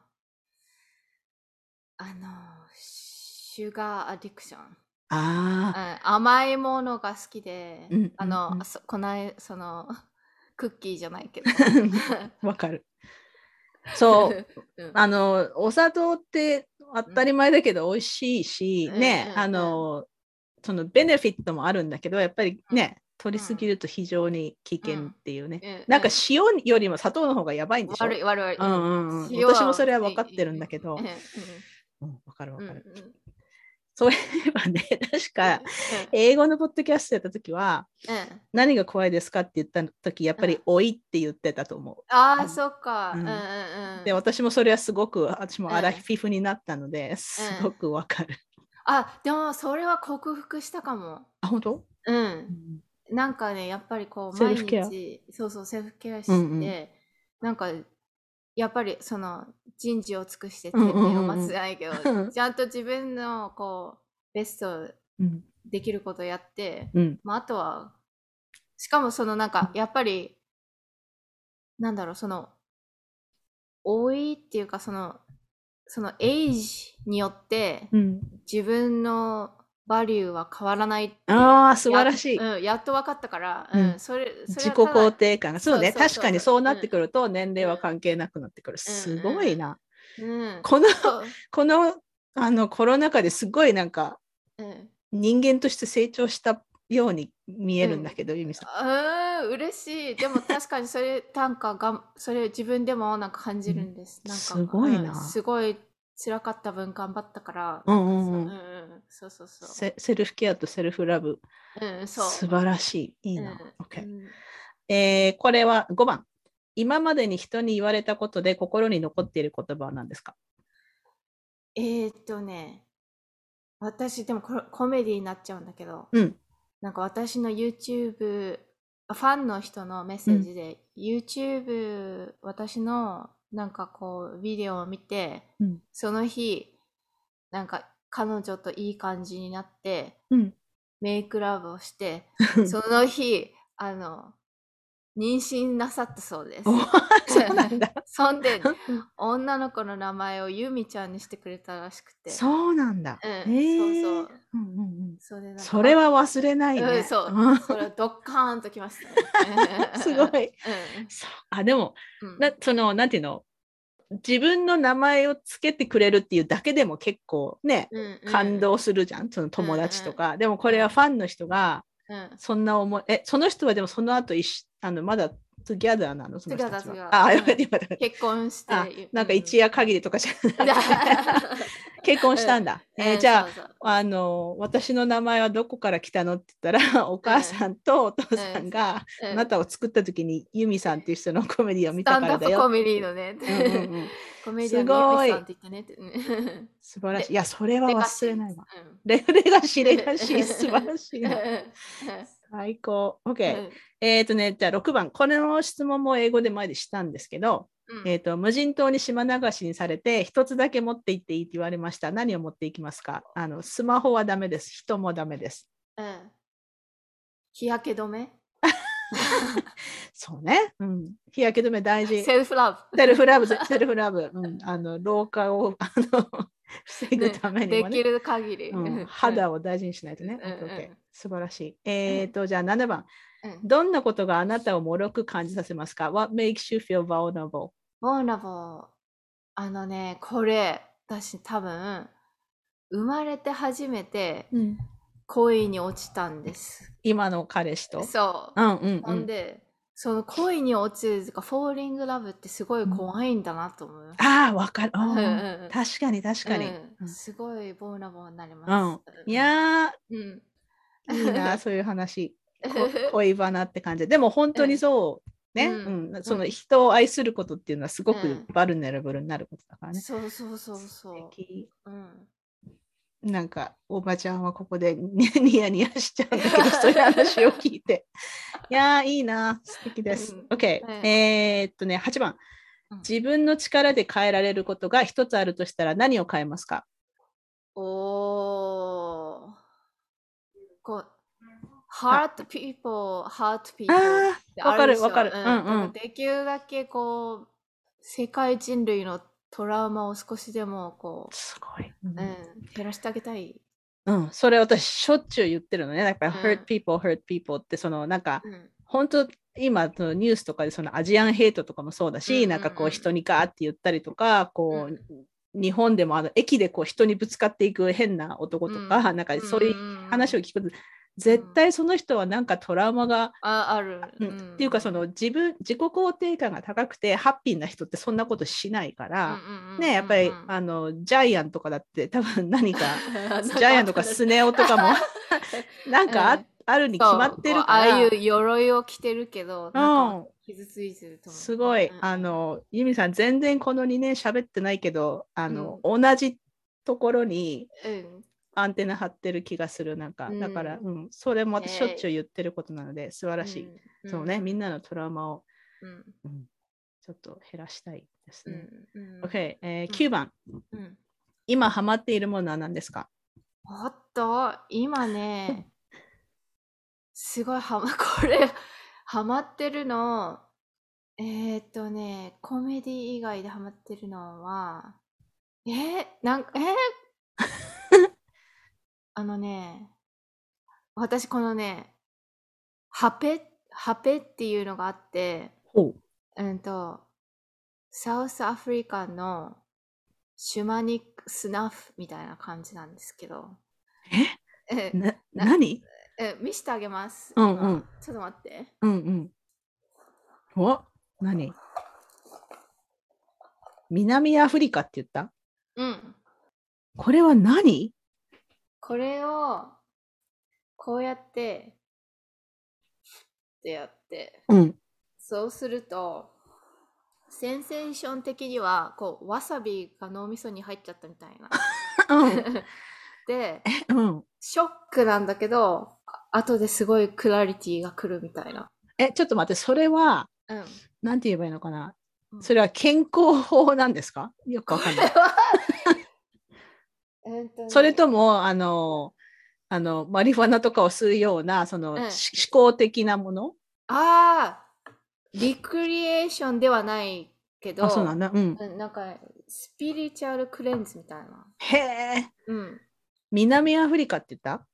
Speaker 2: あの、シュガーアディクション。
Speaker 1: あ
Speaker 2: うん甘いものが好きで、
Speaker 1: うんうんうん。
Speaker 2: あの、そこない、その、クッキーじゃないけど。
Speaker 1: あ、わかる。そう、
Speaker 2: うん。
Speaker 1: あの、お砂糖って当たり前だけど美味しいし、
Speaker 2: うん
Speaker 1: ね
Speaker 2: う、ん
Speaker 1: あの、そのベネフィットもあるんだけど、やっぱりね、取りすぎると非常に危険っていうね。
Speaker 2: うん
Speaker 1: なんか塩よりも砂糖の方がやばいんでしょ？
Speaker 2: 悪い悪い。悪い。
Speaker 1: うんうんうん。
Speaker 2: 塩は
Speaker 1: 私もそれは分かってるんだけど。
Speaker 2: うん、
Speaker 1: うん、分かる分かる。
Speaker 2: うんうんうん
Speaker 1: そういえばね、確か、英語のポッドキャストやった時は、
Speaker 2: うんうん
Speaker 1: 何が怖いですかって言った時、やっぱり
Speaker 2: うん
Speaker 1: 老いって言ってたと思
Speaker 2: ああ、
Speaker 1: うん
Speaker 2: そっか。
Speaker 1: う
Speaker 2: うんんうんうん。
Speaker 1: で、私もそれはすごく、私も
Speaker 2: うん
Speaker 1: アラフィフになったので、すごくわかる。
Speaker 2: あ、でもそれは克服したかも。
Speaker 1: あ、本当、
Speaker 2: う。
Speaker 1: うんん
Speaker 2: なんかね、やっぱりこう、毎日、そうそう、セルフケアして、
Speaker 1: うんうん
Speaker 2: なんか、やっぱりその人事を尽くして
Speaker 1: うん
Speaker 2: 天
Speaker 1: うんうんうん。
Speaker 2: 命を待つじゃないけど、
Speaker 1: うん。
Speaker 2: ちゃんと自分のこう、ベスト
Speaker 1: うん。
Speaker 2: できることやって、
Speaker 1: うん。
Speaker 2: まあ、あとは、しかもそのなんか、やっぱり、なんだろう、その、多いっていうか、その、そのエイジによって
Speaker 1: うん、
Speaker 2: 自分のバリューは変わらないって
Speaker 1: ああ、素晴らしい。
Speaker 2: や,、うん、やっと分かったから、
Speaker 1: う
Speaker 2: うんん、それ、そ
Speaker 1: 自己
Speaker 2: れはただ
Speaker 1: 肯定感が。そうね、確かにそうなってくると、年齢は関係なくなってくる。すごいな。
Speaker 2: うん、
Speaker 1: この、この、あの、コロナ禍ですごいなんか、
Speaker 2: うん
Speaker 1: 人間として成長したように見えるんだけど、ユミさん。
Speaker 2: うん、嬉しい。でも確かにそれ、なんかがん、それ自分でもなんか感じるんです。
Speaker 1: うん
Speaker 2: なんか
Speaker 1: すごいな
Speaker 2: うんすごい辛かった分頑張ったから。
Speaker 1: うんうんうん
Speaker 2: うんうん、そうそうそう。
Speaker 1: セセルフケアとセルフラブ、
Speaker 2: うん、そう。
Speaker 1: 素晴らしい。いいな。
Speaker 2: うん
Speaker 1: OK
Speaker 2: うん
Speaker 1: えーこれは5番。今までに人に言われたことで心に残っている言葉は何ですか？
Speaker 2: えー、っとね、私、でもこれコメディになっちゃうんだけど、
Speaker 1: うん。
Speaker 2: なんか私の YouTube、あファンの人のメッセージで、YouTube、私のなんかこう、ビデオを見て、
Speaker 1: うん。
Speaker 2: その日、なんか彼女といい感じになって、
Speaker 1: うん。
Speaker 2: メイクラブをして、その日、あの、妊娠なさったそうです。
Speaker 1: お そうなんだ。
Speaker 2: そんで、女の子の名前をユミちゃんにしてくれたらしくて。
Speaker 1: そうなんだ。
Speaker 2: うん
Speaker 1: へー
Speaker 2: そうそう
Speaker 1: うんうんうん
Speaker 2: それ
Speaker 1: それは忘れないね。
Speaker 2: うん、そう
Speaker 1: ん。
Speaker 2: それドッカーンときました、ね
Speaker 1: すごい。
Speaker 2: う
Speaker 1: そうあでも
Speaker 2: ん。うん
Speaker 1: なそのなんていうの？自分の名前をつけてくれるっていうだけでも結構ね、
Speaker 2: うんうん
Speaker 1: 感動するじゃん？その友達とか、でもこれはファンの人がそんな思いえその人はでもその後一緒あのまだトゥギャダーなのその人たちは。あ、
Speaker 2: うん結婚して
Speaker 1: あなんか一夜限りとかじゃなくて 結婚したんだ、
Speaker 2: うん。
Speaker 1: えーじゃあ
Speaker 2: そうそう。
Speaker 1: あの私の名前はどこから来たのって言ったら お母さんとお父さんが
Speaker 2: うん。
Speaker 1: あなたを作った時にユミさんっていう人のコメディを見たからだよ。
Speaker 2: プコメディのね、
Speaker 1: うんうんうん。
Speaker 2: コメディの
Speaker 1: すごい
Speaker 2: ユミさんって言ってね
Speaker 1: 素晴らしい。いや、それは忘れないわ。レガシー、レガシー、素晴らしいな。最高。
Speaker 2: う
Speaker 1: OK。
Speaker 2: ん
Speaker 1: えっ、とね、じゃあ6番。この質問も英語で前でしたんですけど、
Speaker 2: うん
Speaker 1: えっ、と、無人島に島流しにされて、一つだけ持って行っていいって言われました。何を持っていきますか？あの、スマホはダメです。人もダメです。
Speaker 2: うん日焼け止め？
Speaker 1: そうね。うん。日焼け止め大事。
Speaker 2: セルフラブ
Speaker 1: セルフラブ、セルフラブ。うん。あの、老化を、あの、防ぐためにもね。
Speaker 2: できる限り、
Speaker 1: うん、肌を大事にしないとね。
Speaker 2: うんうん
Speaker 1: 素晴らしい。えっ、と、じゃあ7番。
Speaker 2: うん
Speaker 1: どんなことがあなたをもろく感じさせますか ?What makes you feel vulnerable?
Speaker 2: ボーナボーあのねこれ私多分生まれて初めて恋に落ちたんです、
Speaker 1: 今の彼氏と？
Speaker 2: そう。
Speaker 1: うんうん
Speaker 2: ほ
Speaker 1: うん。ん。
Speaker 2: でその恋に落ちるとかフォーリングラブってすごい怖いんだなと思う、
Speaker 1: ああ、わかる。確かに確かに。
Speaker 2: うん。
Speaker 1: うん。
Speaker 2: すごいボーナボーになり
Speaker 1: うん。
Speaker 2: ます、
Speaker 1: いや
Speaker 2: うん。
Speaker 1: ー、いいな、そういう話。こ恋バナって感じ。で。でも本当にそう。ね、
Speaker 2: う
Speaker 1: うん。ん。その人を愛することっていうのはすごく
Speaker 2: うん。
Speaker 1: バルネラブルになることだからね。
Speaker 2: そうそうそうそう。
Speaker 1: 素敵。
Speaker 2: うん
Speaker 1: なんか、おばちゃんはここで ニヤニヤしちゃうんだけど、そういう話を聞いて。いやー、いいな、素敵です。
Speaker 2: うん。
Speaker 1: OK、
Speaker 2: うん
Speaker 1: えーっとね、8番。
Speaker 2: うん。
Speaker 1: 自分の力で変えられることが一つあるとしたら何を変えますか？
Speaker 2: おー。こう hurt people hurt people
Speaker 1: あ
Speaker 2: って
Speaker 1: あ、わかる
Speaker 2: るでしょ。
Speaker 1: わかる。
Speaker 2: う
Speaker 1: うん。んうん。
Speaker 2: できるだけこう世界人類のトラウマを少しでもこ
Speaker 1: すごい。う
Speaker 2: う、うん、減らしてあげたい。
Speaker 1: うん、それ私しょっちゅう言ってるのね。やっぱ
Speaker 2: ん。
Speaker 1: hurt people, hurt people ってそのなんか
Speaker 2: うん。
Speaker 1: 本当今そのニュースとかでそのアジアンヘイトとかもそうだし、
Speaker 2: うんうんうん。
Speaker 1: なんかこう人にガーって言ったりとか、こう、日本でもあの駅でこう人にぶつかっていく変な男とか、
Speaker 2: うん。
Speaker 1: なんかそういう話を聞くと、絶対その人はなんかトラウマが、
Speaker 2: あある、
Speaker 1: うん。っていうかその自分自己肯定感が高くてハッピーな人ってそんなことしないから、ねやっぱりあのジャイアンとかだって多分何か ジャイアンとかスネ夫とかも なんかあ,、
Speaker 2: うん。
Speaker 1: あるに決まってるから。
Speaker 2: ああいう鎧を着てるけど、なんか傷ついてると思う。
Speaker 1: すごい、
Speaker 2: うん。
Speaker 1: あのユミさん全然この2年喋ってないけどあの、同じところに
Speaker 2: うん、
Speaker 1: アンテナ張ってる気がするなんか、
Speaker 2: うん。
Speaker 1: だから、うん、それも私しょっちゅう
Speaker 2: ね
Speaker 1: 言ってることなので素晴らしい、
Speaker 2: うん。
Speaker 1: そうねみんなのトラウマを、
Speaker 2: うん。
Speaker 1: うん。ちょっと減らしたいです
Speaker 2: う
Speaker 1: ね、OK、えー
Speaker 2: うん。
Speaker 1: 9番。
Speaker 2: うん。
Speaker 1: 今ハマっているものは何ですか？
Speaker 2: おっと、今ね、すごいはま、これ、ハマってるの、えーっとね、コメディ以外でハマってるのは、えー、なんか、えーあのね、私このね、ハペ、ハペっていうのがあって、
Speaker 1: ほ
Speaker 2: う。んと、サウスアフリカのシュマニックスナフみたいな感じなんですけど、え？
Speaker 1: うな
Speaker 2: な
Speaker 1: 何？
Speaker 2: え見せてあげます。
Speaker 1: うん
Speaker 2: 今
Speaker 1: うん。
Speaker 2: ちょっと待って。
Speaker 1: うんうん。お何？南アフリカって言った？
Speaker 2: うん。
Speaker 1: これは何？
Speaker 2: これを、こうやって、ってやって、
Speaker 1: うん
Speaker 2: そうすると、センセーション的には、こう、わさびが脳みそに入っちゃったみたいな。
Speaker 1: うん
Speaker 2: で、
Speaker 1: うん
Speaker 2: ショックなんだけど、あ後ですごいクラリティが来るみたいな。
Speaker 1: えちょっと待ってそれは
Speaker 2: うん。
Speaker 1: なんて言えばいいのかな？
Speaker 2: うん
Speaker 1: それは健康法なんですか？よくわかんない。それとも、あの、あの、マリファナとかを吸うような、その、思考的なもの？
Speaker 2: ああ、リクリエーションではないけど、
Speaker 1: あ、そうなんだ。うん。
Speaker 2: うんなんか、スピリチュアルクレンズみたいな。
Speaker 1: へえ。
Speaker 2: うん。
Speaker 1: 南アフリカって言った？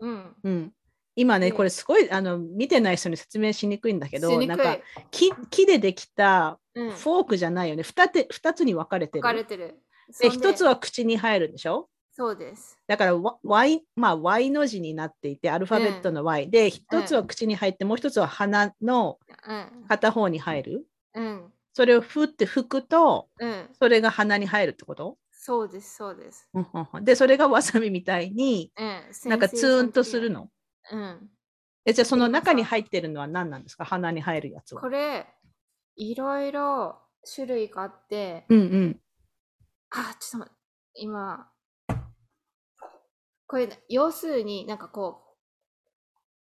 Speaker 2: うん。
Speaker 1: うん。今ね、
Speaker 2: ね
Speaker 1: これすごい、あの、見てない人に説明しにくいんだけど、なんか木、木でできた
Speaker 2: うん。
Speaker 1: フォークじゃないよね。二つ、二つに分かれて
Speaker 2: 分かれ
Speaker 1: る。
Speaker 2: てる。
Speaker 1: で、一つは口に入るんでしょ？
Speaker 2: そうです。
Speaker 1: だから、わ Y、まあ、Y の字になっていて、アルファベットの Y、で、一つは口に入って、もう一つは鼻の
Speaker 2: うん。
Speaker 1: 片方に入る？
Speaker 2: うん。
Speaker 1: それをふって吹くと、
Speaker 2: うん。
Speaker 1: それが鼻に入るってこと？
Speaker 2: そうです、そうです。
Speaker 1: うんうんうんで、それがわさびみたいに、
Speaker 2: うん。
Speaker 1: なんかツーンとするの？
Speaker 2: うん。
Speaker 1: えじゃあ、その中に入ってるのは何なんですか？鼻に入るやつは。
Speaker 2: これ、いろいろ種類があって、
Speaker 1: うんうん。
Speaker 2: あ、ちょっと待って、今、これ、要するになんかこう、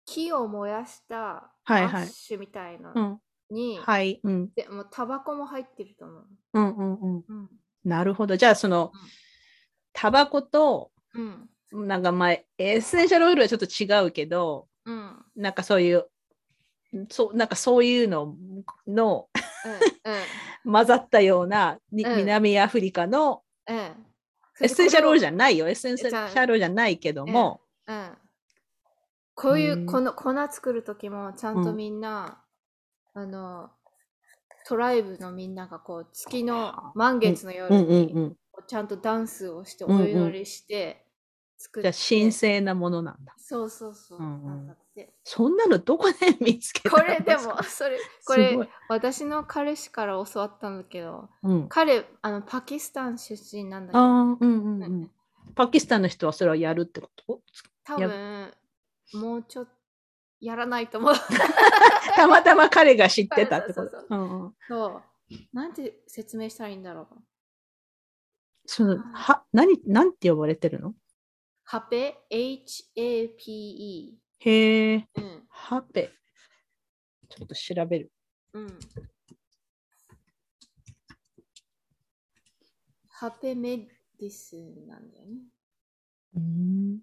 Speaker 2: 木を燃やしたア
Speaker 1: はいはい
Speaker 2: ッシュみたいな
Speaker 1: うん。
Speaker 2: に、
Speaker 1: はい。うん。
Speaker 2: でもうタバコも入ってると思う。
Speaker 1: うんうんうん。
Speaker 2: うん。
Speaker 1: なるほど。じゃあ、その
Speaker 2: うん、
Speaker 1: タバコと、
Speaker 2: うん。
Speaker 1: なんかまあ、エッセンシャルオイルはちょっと違うけど、
Speaker 2: うん。
Speaker 1: なんかそういう、そうなんかそういうのの
Speaker 2: うん。
Speaker 1: 混ざったような、に
Speaker 2: うん
Speaker 1: 南アフリカの
Speaker 2: うん。うん。
Speaker 1: エッセンシャルオイルじ
Speaker 2: ゃ
Speaker 1: ゃないよ。エッセンシャルオイルじゃないけども、
Speaker 2: うん。こういううんこの粉作る時もちゃんと
Speaker 1: うん
Speaker 2: みんな、あの、トライブのみんながこう月の満月の夜
Speaker 1: うんうん
Speaker 2: に
Speaker 1: うん。
Speaker 2: ちゃんとダンスをしてお
Speaker 1: うんうん
Speaker 2: 祈りして作って、
Speaker 1: じゃあ、神聖なものなんだ。
Speaker 2: そうそうそう、
Speaker 1: うんうん
Speaker 2: なんだって
Speaker 1: そんなのどこで見つけた
Speaker 2: こ
Speaker 1: の
Speaker 2: れでもそれこれ私の彼氏から教わったんだけど
Speaker 1: うん、
Speaker 2: 彼あのパキスタン出身なんだけど。
Speaker 1: うんうんうん。パキスタンの人はそれをやるってこと？
Speaker 2: 多分もうちょっとやらないと思う。
Speaker 1: たまたま彼が知ってたってこ
Speaker 2: そうそう
Speaker 1: と。うんうん。
Speaker 2: そう。なんて説明したらいいんだろう。
Speaker 1: そのは何なんて呼ばれてるの？
Speaker 2: ハペ？H-A-P-E
Speaker 1: へえ、
Speaker 2: うん
Speaker 1: ハペ。ちょっと調べる。
Speaker 2: うんハペ medicine なんだよね
Speaker 1: うん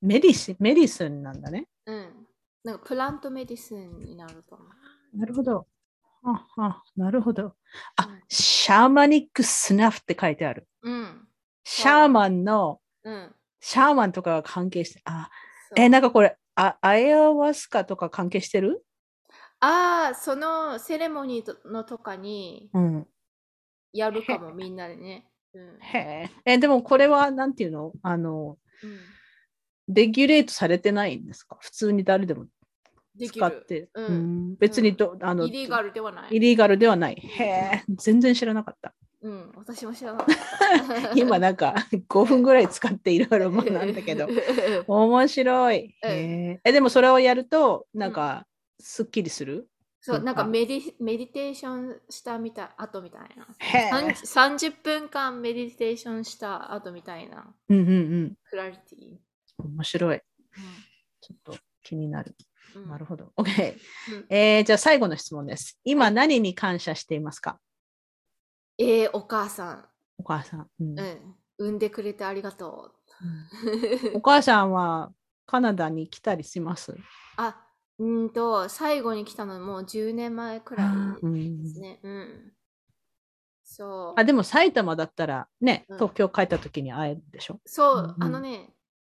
Speaker 1: medici medicine なんだね。
Speaker 2: うんなんか plant medicine になると思う
Speaker 1: なるほど。ははなるほど。
Speaker 2: うん
Speaker 1: あ、シャーマニックスナフって書いてある。
Speaker 2: うん
Speaker 1: シャーマンの、
Speaker 2: うん
Speaker 1: シャーマンとかが関係して、あ、え、なんかこれ、あアイアワスカとか関係してる？
Speaker 2: ああそのセレモニーとのとかに
Speaker 1: うん。
Speaker 2: やるかもみんなでねうん
Speaker 1: へえ。え、でもこれは、なんていうの？あの、
Speaker 2: うん
Speaker 1: レギュレートされてないんですか？普通に誰でも
Speaker 2: できる。
Speaker 1: 使って。
Speaker 2: うん
Speaker 1: うん別にど、あの、
Speaker 2: イリーガルではない。
Speaker 1: イリーガルではない。へえ、全然知らなかった。
Speaker 2: うん、私も知らなかった。
Speaker 1: 今なんか 5分ぐらい使っていろいろ学んだけど。面白い。ええ、でもそれをやると、なんか、すっきりする？
Speaker 2: そう、
Speaker 1: なんか
Speaker 2: なんかメディメディテーションしたみたい、後みたいな。
Speaker 1: へえ。
Speaker 2: 30分間メディテーションした後みたいな。
Speaker 1: うんうんうん。
Speaker 2: クラリティ。
Speaker 1: 面白い。ちょっと気になる。
Speaker 2: うん
Speaker 1: なるほど。OK
Speaker 2: うん。
Speaker 1: えー、じゃあ最後の質問です。今何に感謝していますか？
Speaker 2: えー、お母さ
Speaker 1: お母さん。うん
Speaker 2: ん、うん。産んでくれてありがと
Speaker 1: お
Speaker 2: う。
Speaker 1: 母さんはカナダに来たりします？
Speaker 2: あ、うんと、最後に来たのもう10年前くらい
Speaker 1: うん
Speaker 2: ですね。うん。そう。
Speaker 1: あでも埼玉だったらね、
Speaker 2: うん
Speaker 1: 東京帰った時に会えるでしょ？
Speaker 2: そう、
Speaker 1: うん
Speaker 2: あのね、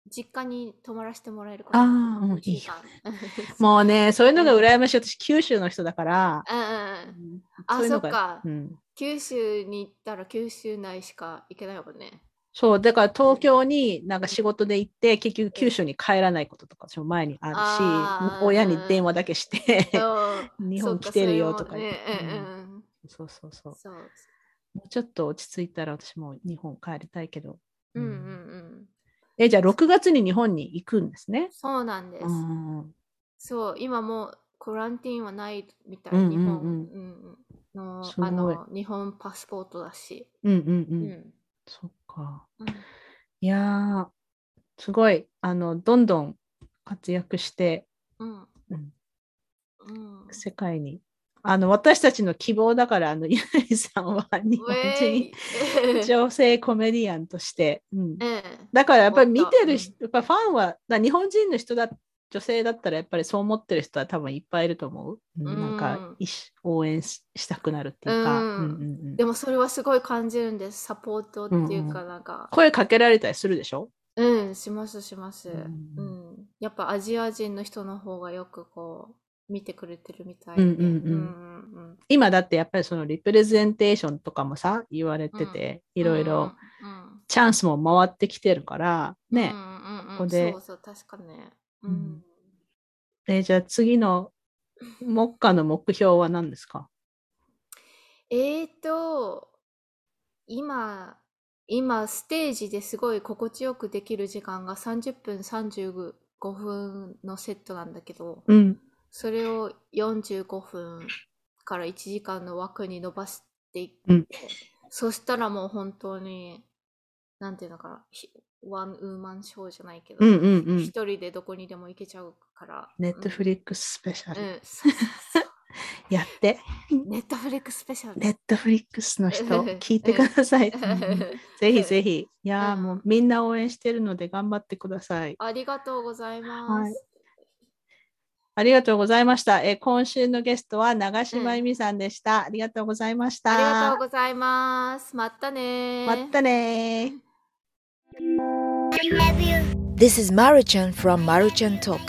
Speaker 2: 実家に泊まらせてもらえるから。
Speaker 1: あーうん
Speaker 2: 一時間
Speaker 1: もうね、そういうのが羨ましい。私、九州の人だから。
Speaker 2: うんうんうん。あ、
Speaker 1: そ
Speaker 2: っか
Speaker 1: う。ん、
Speaker 2: 九州に行ったら九州内しか行けないもんね。
Speaker 1: そう、だから東京になんか仕事で行って、結局九州に帰らないこととか、前にあるし、親に電話だけして、日本来てるよとか言って。そうそうそう。
Speaker 2: そう。
Speaker 1: もうちょっと落ち着いたら私も日本帰りたいけど。
Speaker 2: うんうんうん。
Speaker 1: え、じゃあ6月に日本に行くんですね？
Speaker 2: そうなんです。
Speaker 1: うん
Speaker 2: そう、今もうクランティーンはないみたい。
Speaker 1: うんうんうん
Speaker 2: 日本、うんうんのあの日本パスポートだし。
Speaker 1: うんうんう。
Speaker 2: うんん。
Speaker 1: そっか。
Speaker 2: うん
Speaker 1: いやー、すごい、あの、どんどん活躍して、
Speaker 2: うん。
Speaker 1: 世界に。あの、私たちの希望だから、あの、ゆいさんは日本人
Speaker 2: イ
Speaker 1: 女性コメディアンとして。うん、
Speaker 2: うん。
Speaker 1: だからやっぱり見て
Speaker 2: うん
Speaker 1: る人、やっぱファンは、だ日本人の人だ、女性だったらやっぱりそう思ってる人は多分いっぱいいると思う。うん
Speaker 2: うん
Speaker 1: なんか応援ししたくなるっていうか、
Speaker 2: うん
Speaker 1: うんうんうん
Speaker 2: でもそれはすごい感じるんです。サポートっていうか、
Speaker 1: うん
Speaker 2: なんか。
Speaker 1: 声かけられたりするでしょ、
Speaker 2: うん、しますします。
Speaker 1: う
Speaker 2: うんん。やっぱアジア人の人の方がよくこう、見てくれてるみたいで。
Speaker 1: うんうんうん
Speaker 2: うん
Speaker 1: 今だってやっぱりそのリプレゼンテーションとかもさ言われてて、いろいろ
Speaker 2: うん
Speaker 1: チャンスも回ってきてるからね、
Speaker 2: うんうんうん
Speaker 1: ここで
Speaker 2: そうそう、確かね。う
Speaker 1: うん。
Speaker 2: ん。
Speaker 1: えじゃあ次の目下の目標は何ですか？
Speaker 2: えーと、今、今、ステージですごい心地よくできる時間が30分35分のセットなんだけど、
Speaker 1: うん。
Speaker 2: それを45分から1時間の枠に伸ばしていって、
Speaker 1: うん。
Speaker 2: そしたらもう本当に、なんていうのかな、ひワンウーマンショーじゃないけど、
Speaker 1: うんうんうん
Speaker 2: 一人でどこにでも行けちゃうから。
Speaker 1: ネットフリックススペシャル、
Speaker 2: うん、
Speaker 1: やって
Speaker 2: Netflix スペシャル。
Speaker 1: Netflix の人聞いてください、
Speaker 2: うん
Speaker 1: ぜひぜひいやー
Speaker 2: うん
Speaker 1: もうみんな応援してるので頑張ってください
Speaker 2: ありがとうございます。
Speaker 1: はいありがとうございました。えー今週のゲストは長島由美さんでした。ありがとうございました。
Speaker 2: ありがとうございます。またね
Speaker 1: またねー。
Speaker 3: This is Maruchan from Maruchan Talk.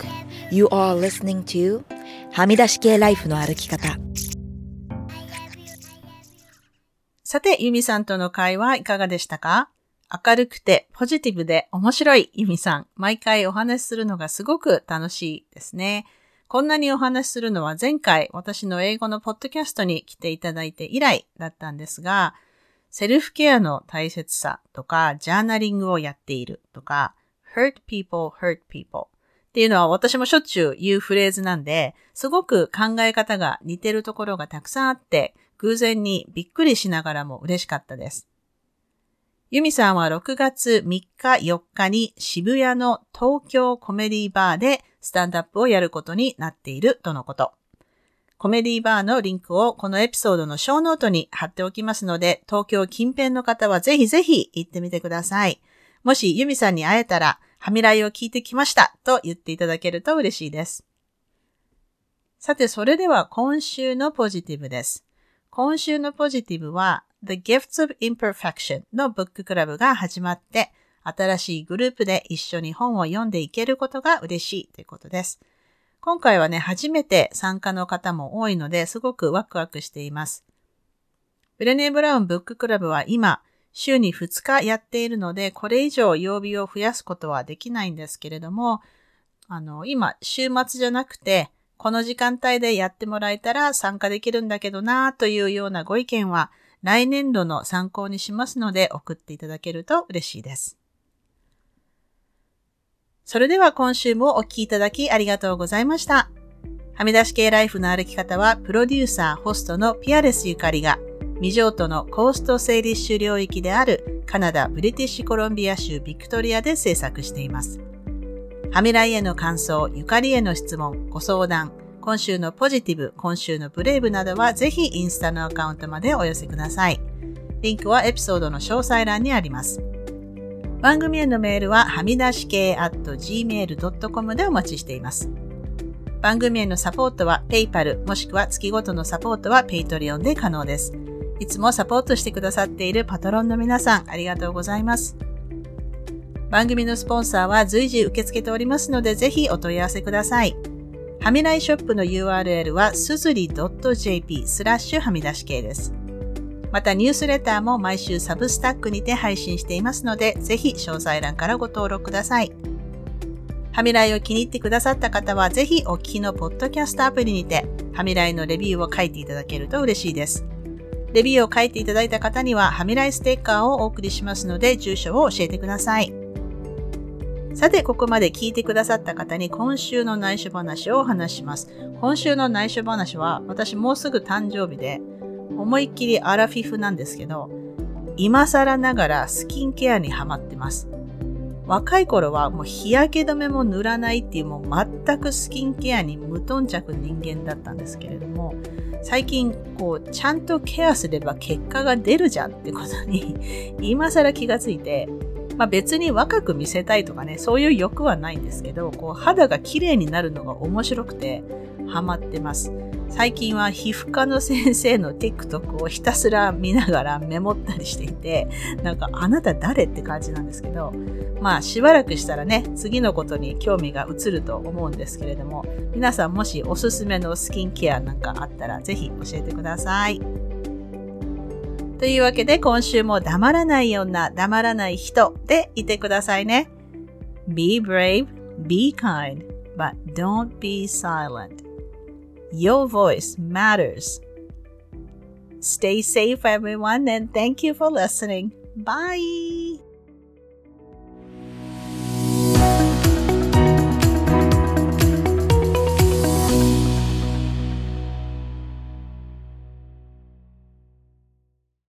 Speaker 3: You are listening to はみ出し系ライフの歩き方。
Speaker 1: さて、由美さんとの会話いかがでしたか？明るくてポジティブで面白い由美さん。毎回お話しするのがすごく楽しいですね。こんなにお話しするのは前回私の英語のポッドキャストに来ていただいて以来だったんですが、セルフケアの大切さとか、ジャーナリングをやっているとか、hurt people, hurt people っていうのは私もしょっちゅう言うフレーズなんで、すごく考え方が似てるところがたくさんあって、偶然にびっくりしながらも嬉しかったです。ユミさんは6月3日4日に渋谷の東京コメディバーでスタンドアップをやることになっているとのこと。コメディバーのリンクをこのエピソードのショーノートに貼っておきますので、東京近辺の方はぜひぜひ行ってみてください。もしユミさんに会えたら、はみらいを聞いてきましたと言っていただけると嬉しいです。さて、それでは今週のポジティブです。今週のポジティブは The Gifts of Imperfection のブッククラブが始まって、新しいグループで一緒に本を読んでいけることが嬉しいということです。今回はね、初めて参加の方も多いので、すごくワクワクしています。ブレネー・ブラウンブッククラブは今、週に2日やっているので、これ以上曜日を増やすことはできないんですけれども、あの、今、週末じゃなくて、この時間帯でやってもらえたら参加できるんだけどなというようなご意見は、来年度の参考にしますので送っていただけると嬉しいです。それでは今週もお聴きいただきありがとうございました。はみ出し系ライフの歩き方は、プロデューサー、ホストのピアレスゆかりが、未譲渡のコースト整理種領域であるカナダ・ブリティッシュコロンビア州ビクトリアで制作しています。はみらいへの感想、ゆかりへの質問、ご相談、今週のポジティブ、今週のブレイブなどはぜひインスタのアカウントまでお寄せください。リンクはエピソードの詳細欄にあります。番組へのメールははみ出し系 at gmail.com でお待ちしています。番組へのサポートは PayPal もしくは月ごとのサポートは Patreon で可能です。いつもサポートしてくださっているパトロンの皆さんありがとうございます。番組のスポンサーは随時受け付けておりますのでぜひお問い合わせください。はみらいショップの URL はすずり .jp スラッシュはみ出し系です。またニュースレターも毎週サブスタックにて配信していますので、ぜひ詳細欄からご登録ください。ハミライを気に入ってくださった方は、ぜひお聞きのポッドキャストアプリにて、ハミライのレビューを書いていただけると嬉しいです。レビューを書いていただいた方には、ハミライステッカーをお送りしますので、住所を教えてください。さて、ここまで聞いてくださった方に今週の内緒話をお話します。今週の内緒話は、私もうすぐ誕生日で、思いっきりアラフィフなんですけど、今更ながらスキンケアにハマってます。若い頃はもう日焼け止めも塗らないっていうもう全くスキンケアに無頓着人間だったんですけれども、最近こうちゃんとケアすれば結果が出るじゃんってことに今更気がついて、まあ、別に若く見せたいとかね、そういう欲はないんですけど、こう肌が綺麗になるのが面白くてハマってます。最近は皮膚科の先生の TikTok をひたすら見ながらメモったりしていて、なんかあなた誰って感じなんですけど、まあしばらくしたらね、次のことに興味が移ると思うんですけれども、皆さんもしおすすめのスキンケアなんかあったらぜひ教えてください。というわけで今週も黙らない女、黙らない人でいてくださいね。Be brave, be kind, but don't be silent. Your voice matters. Stay safe, everyone, and thank you for listening. Bye.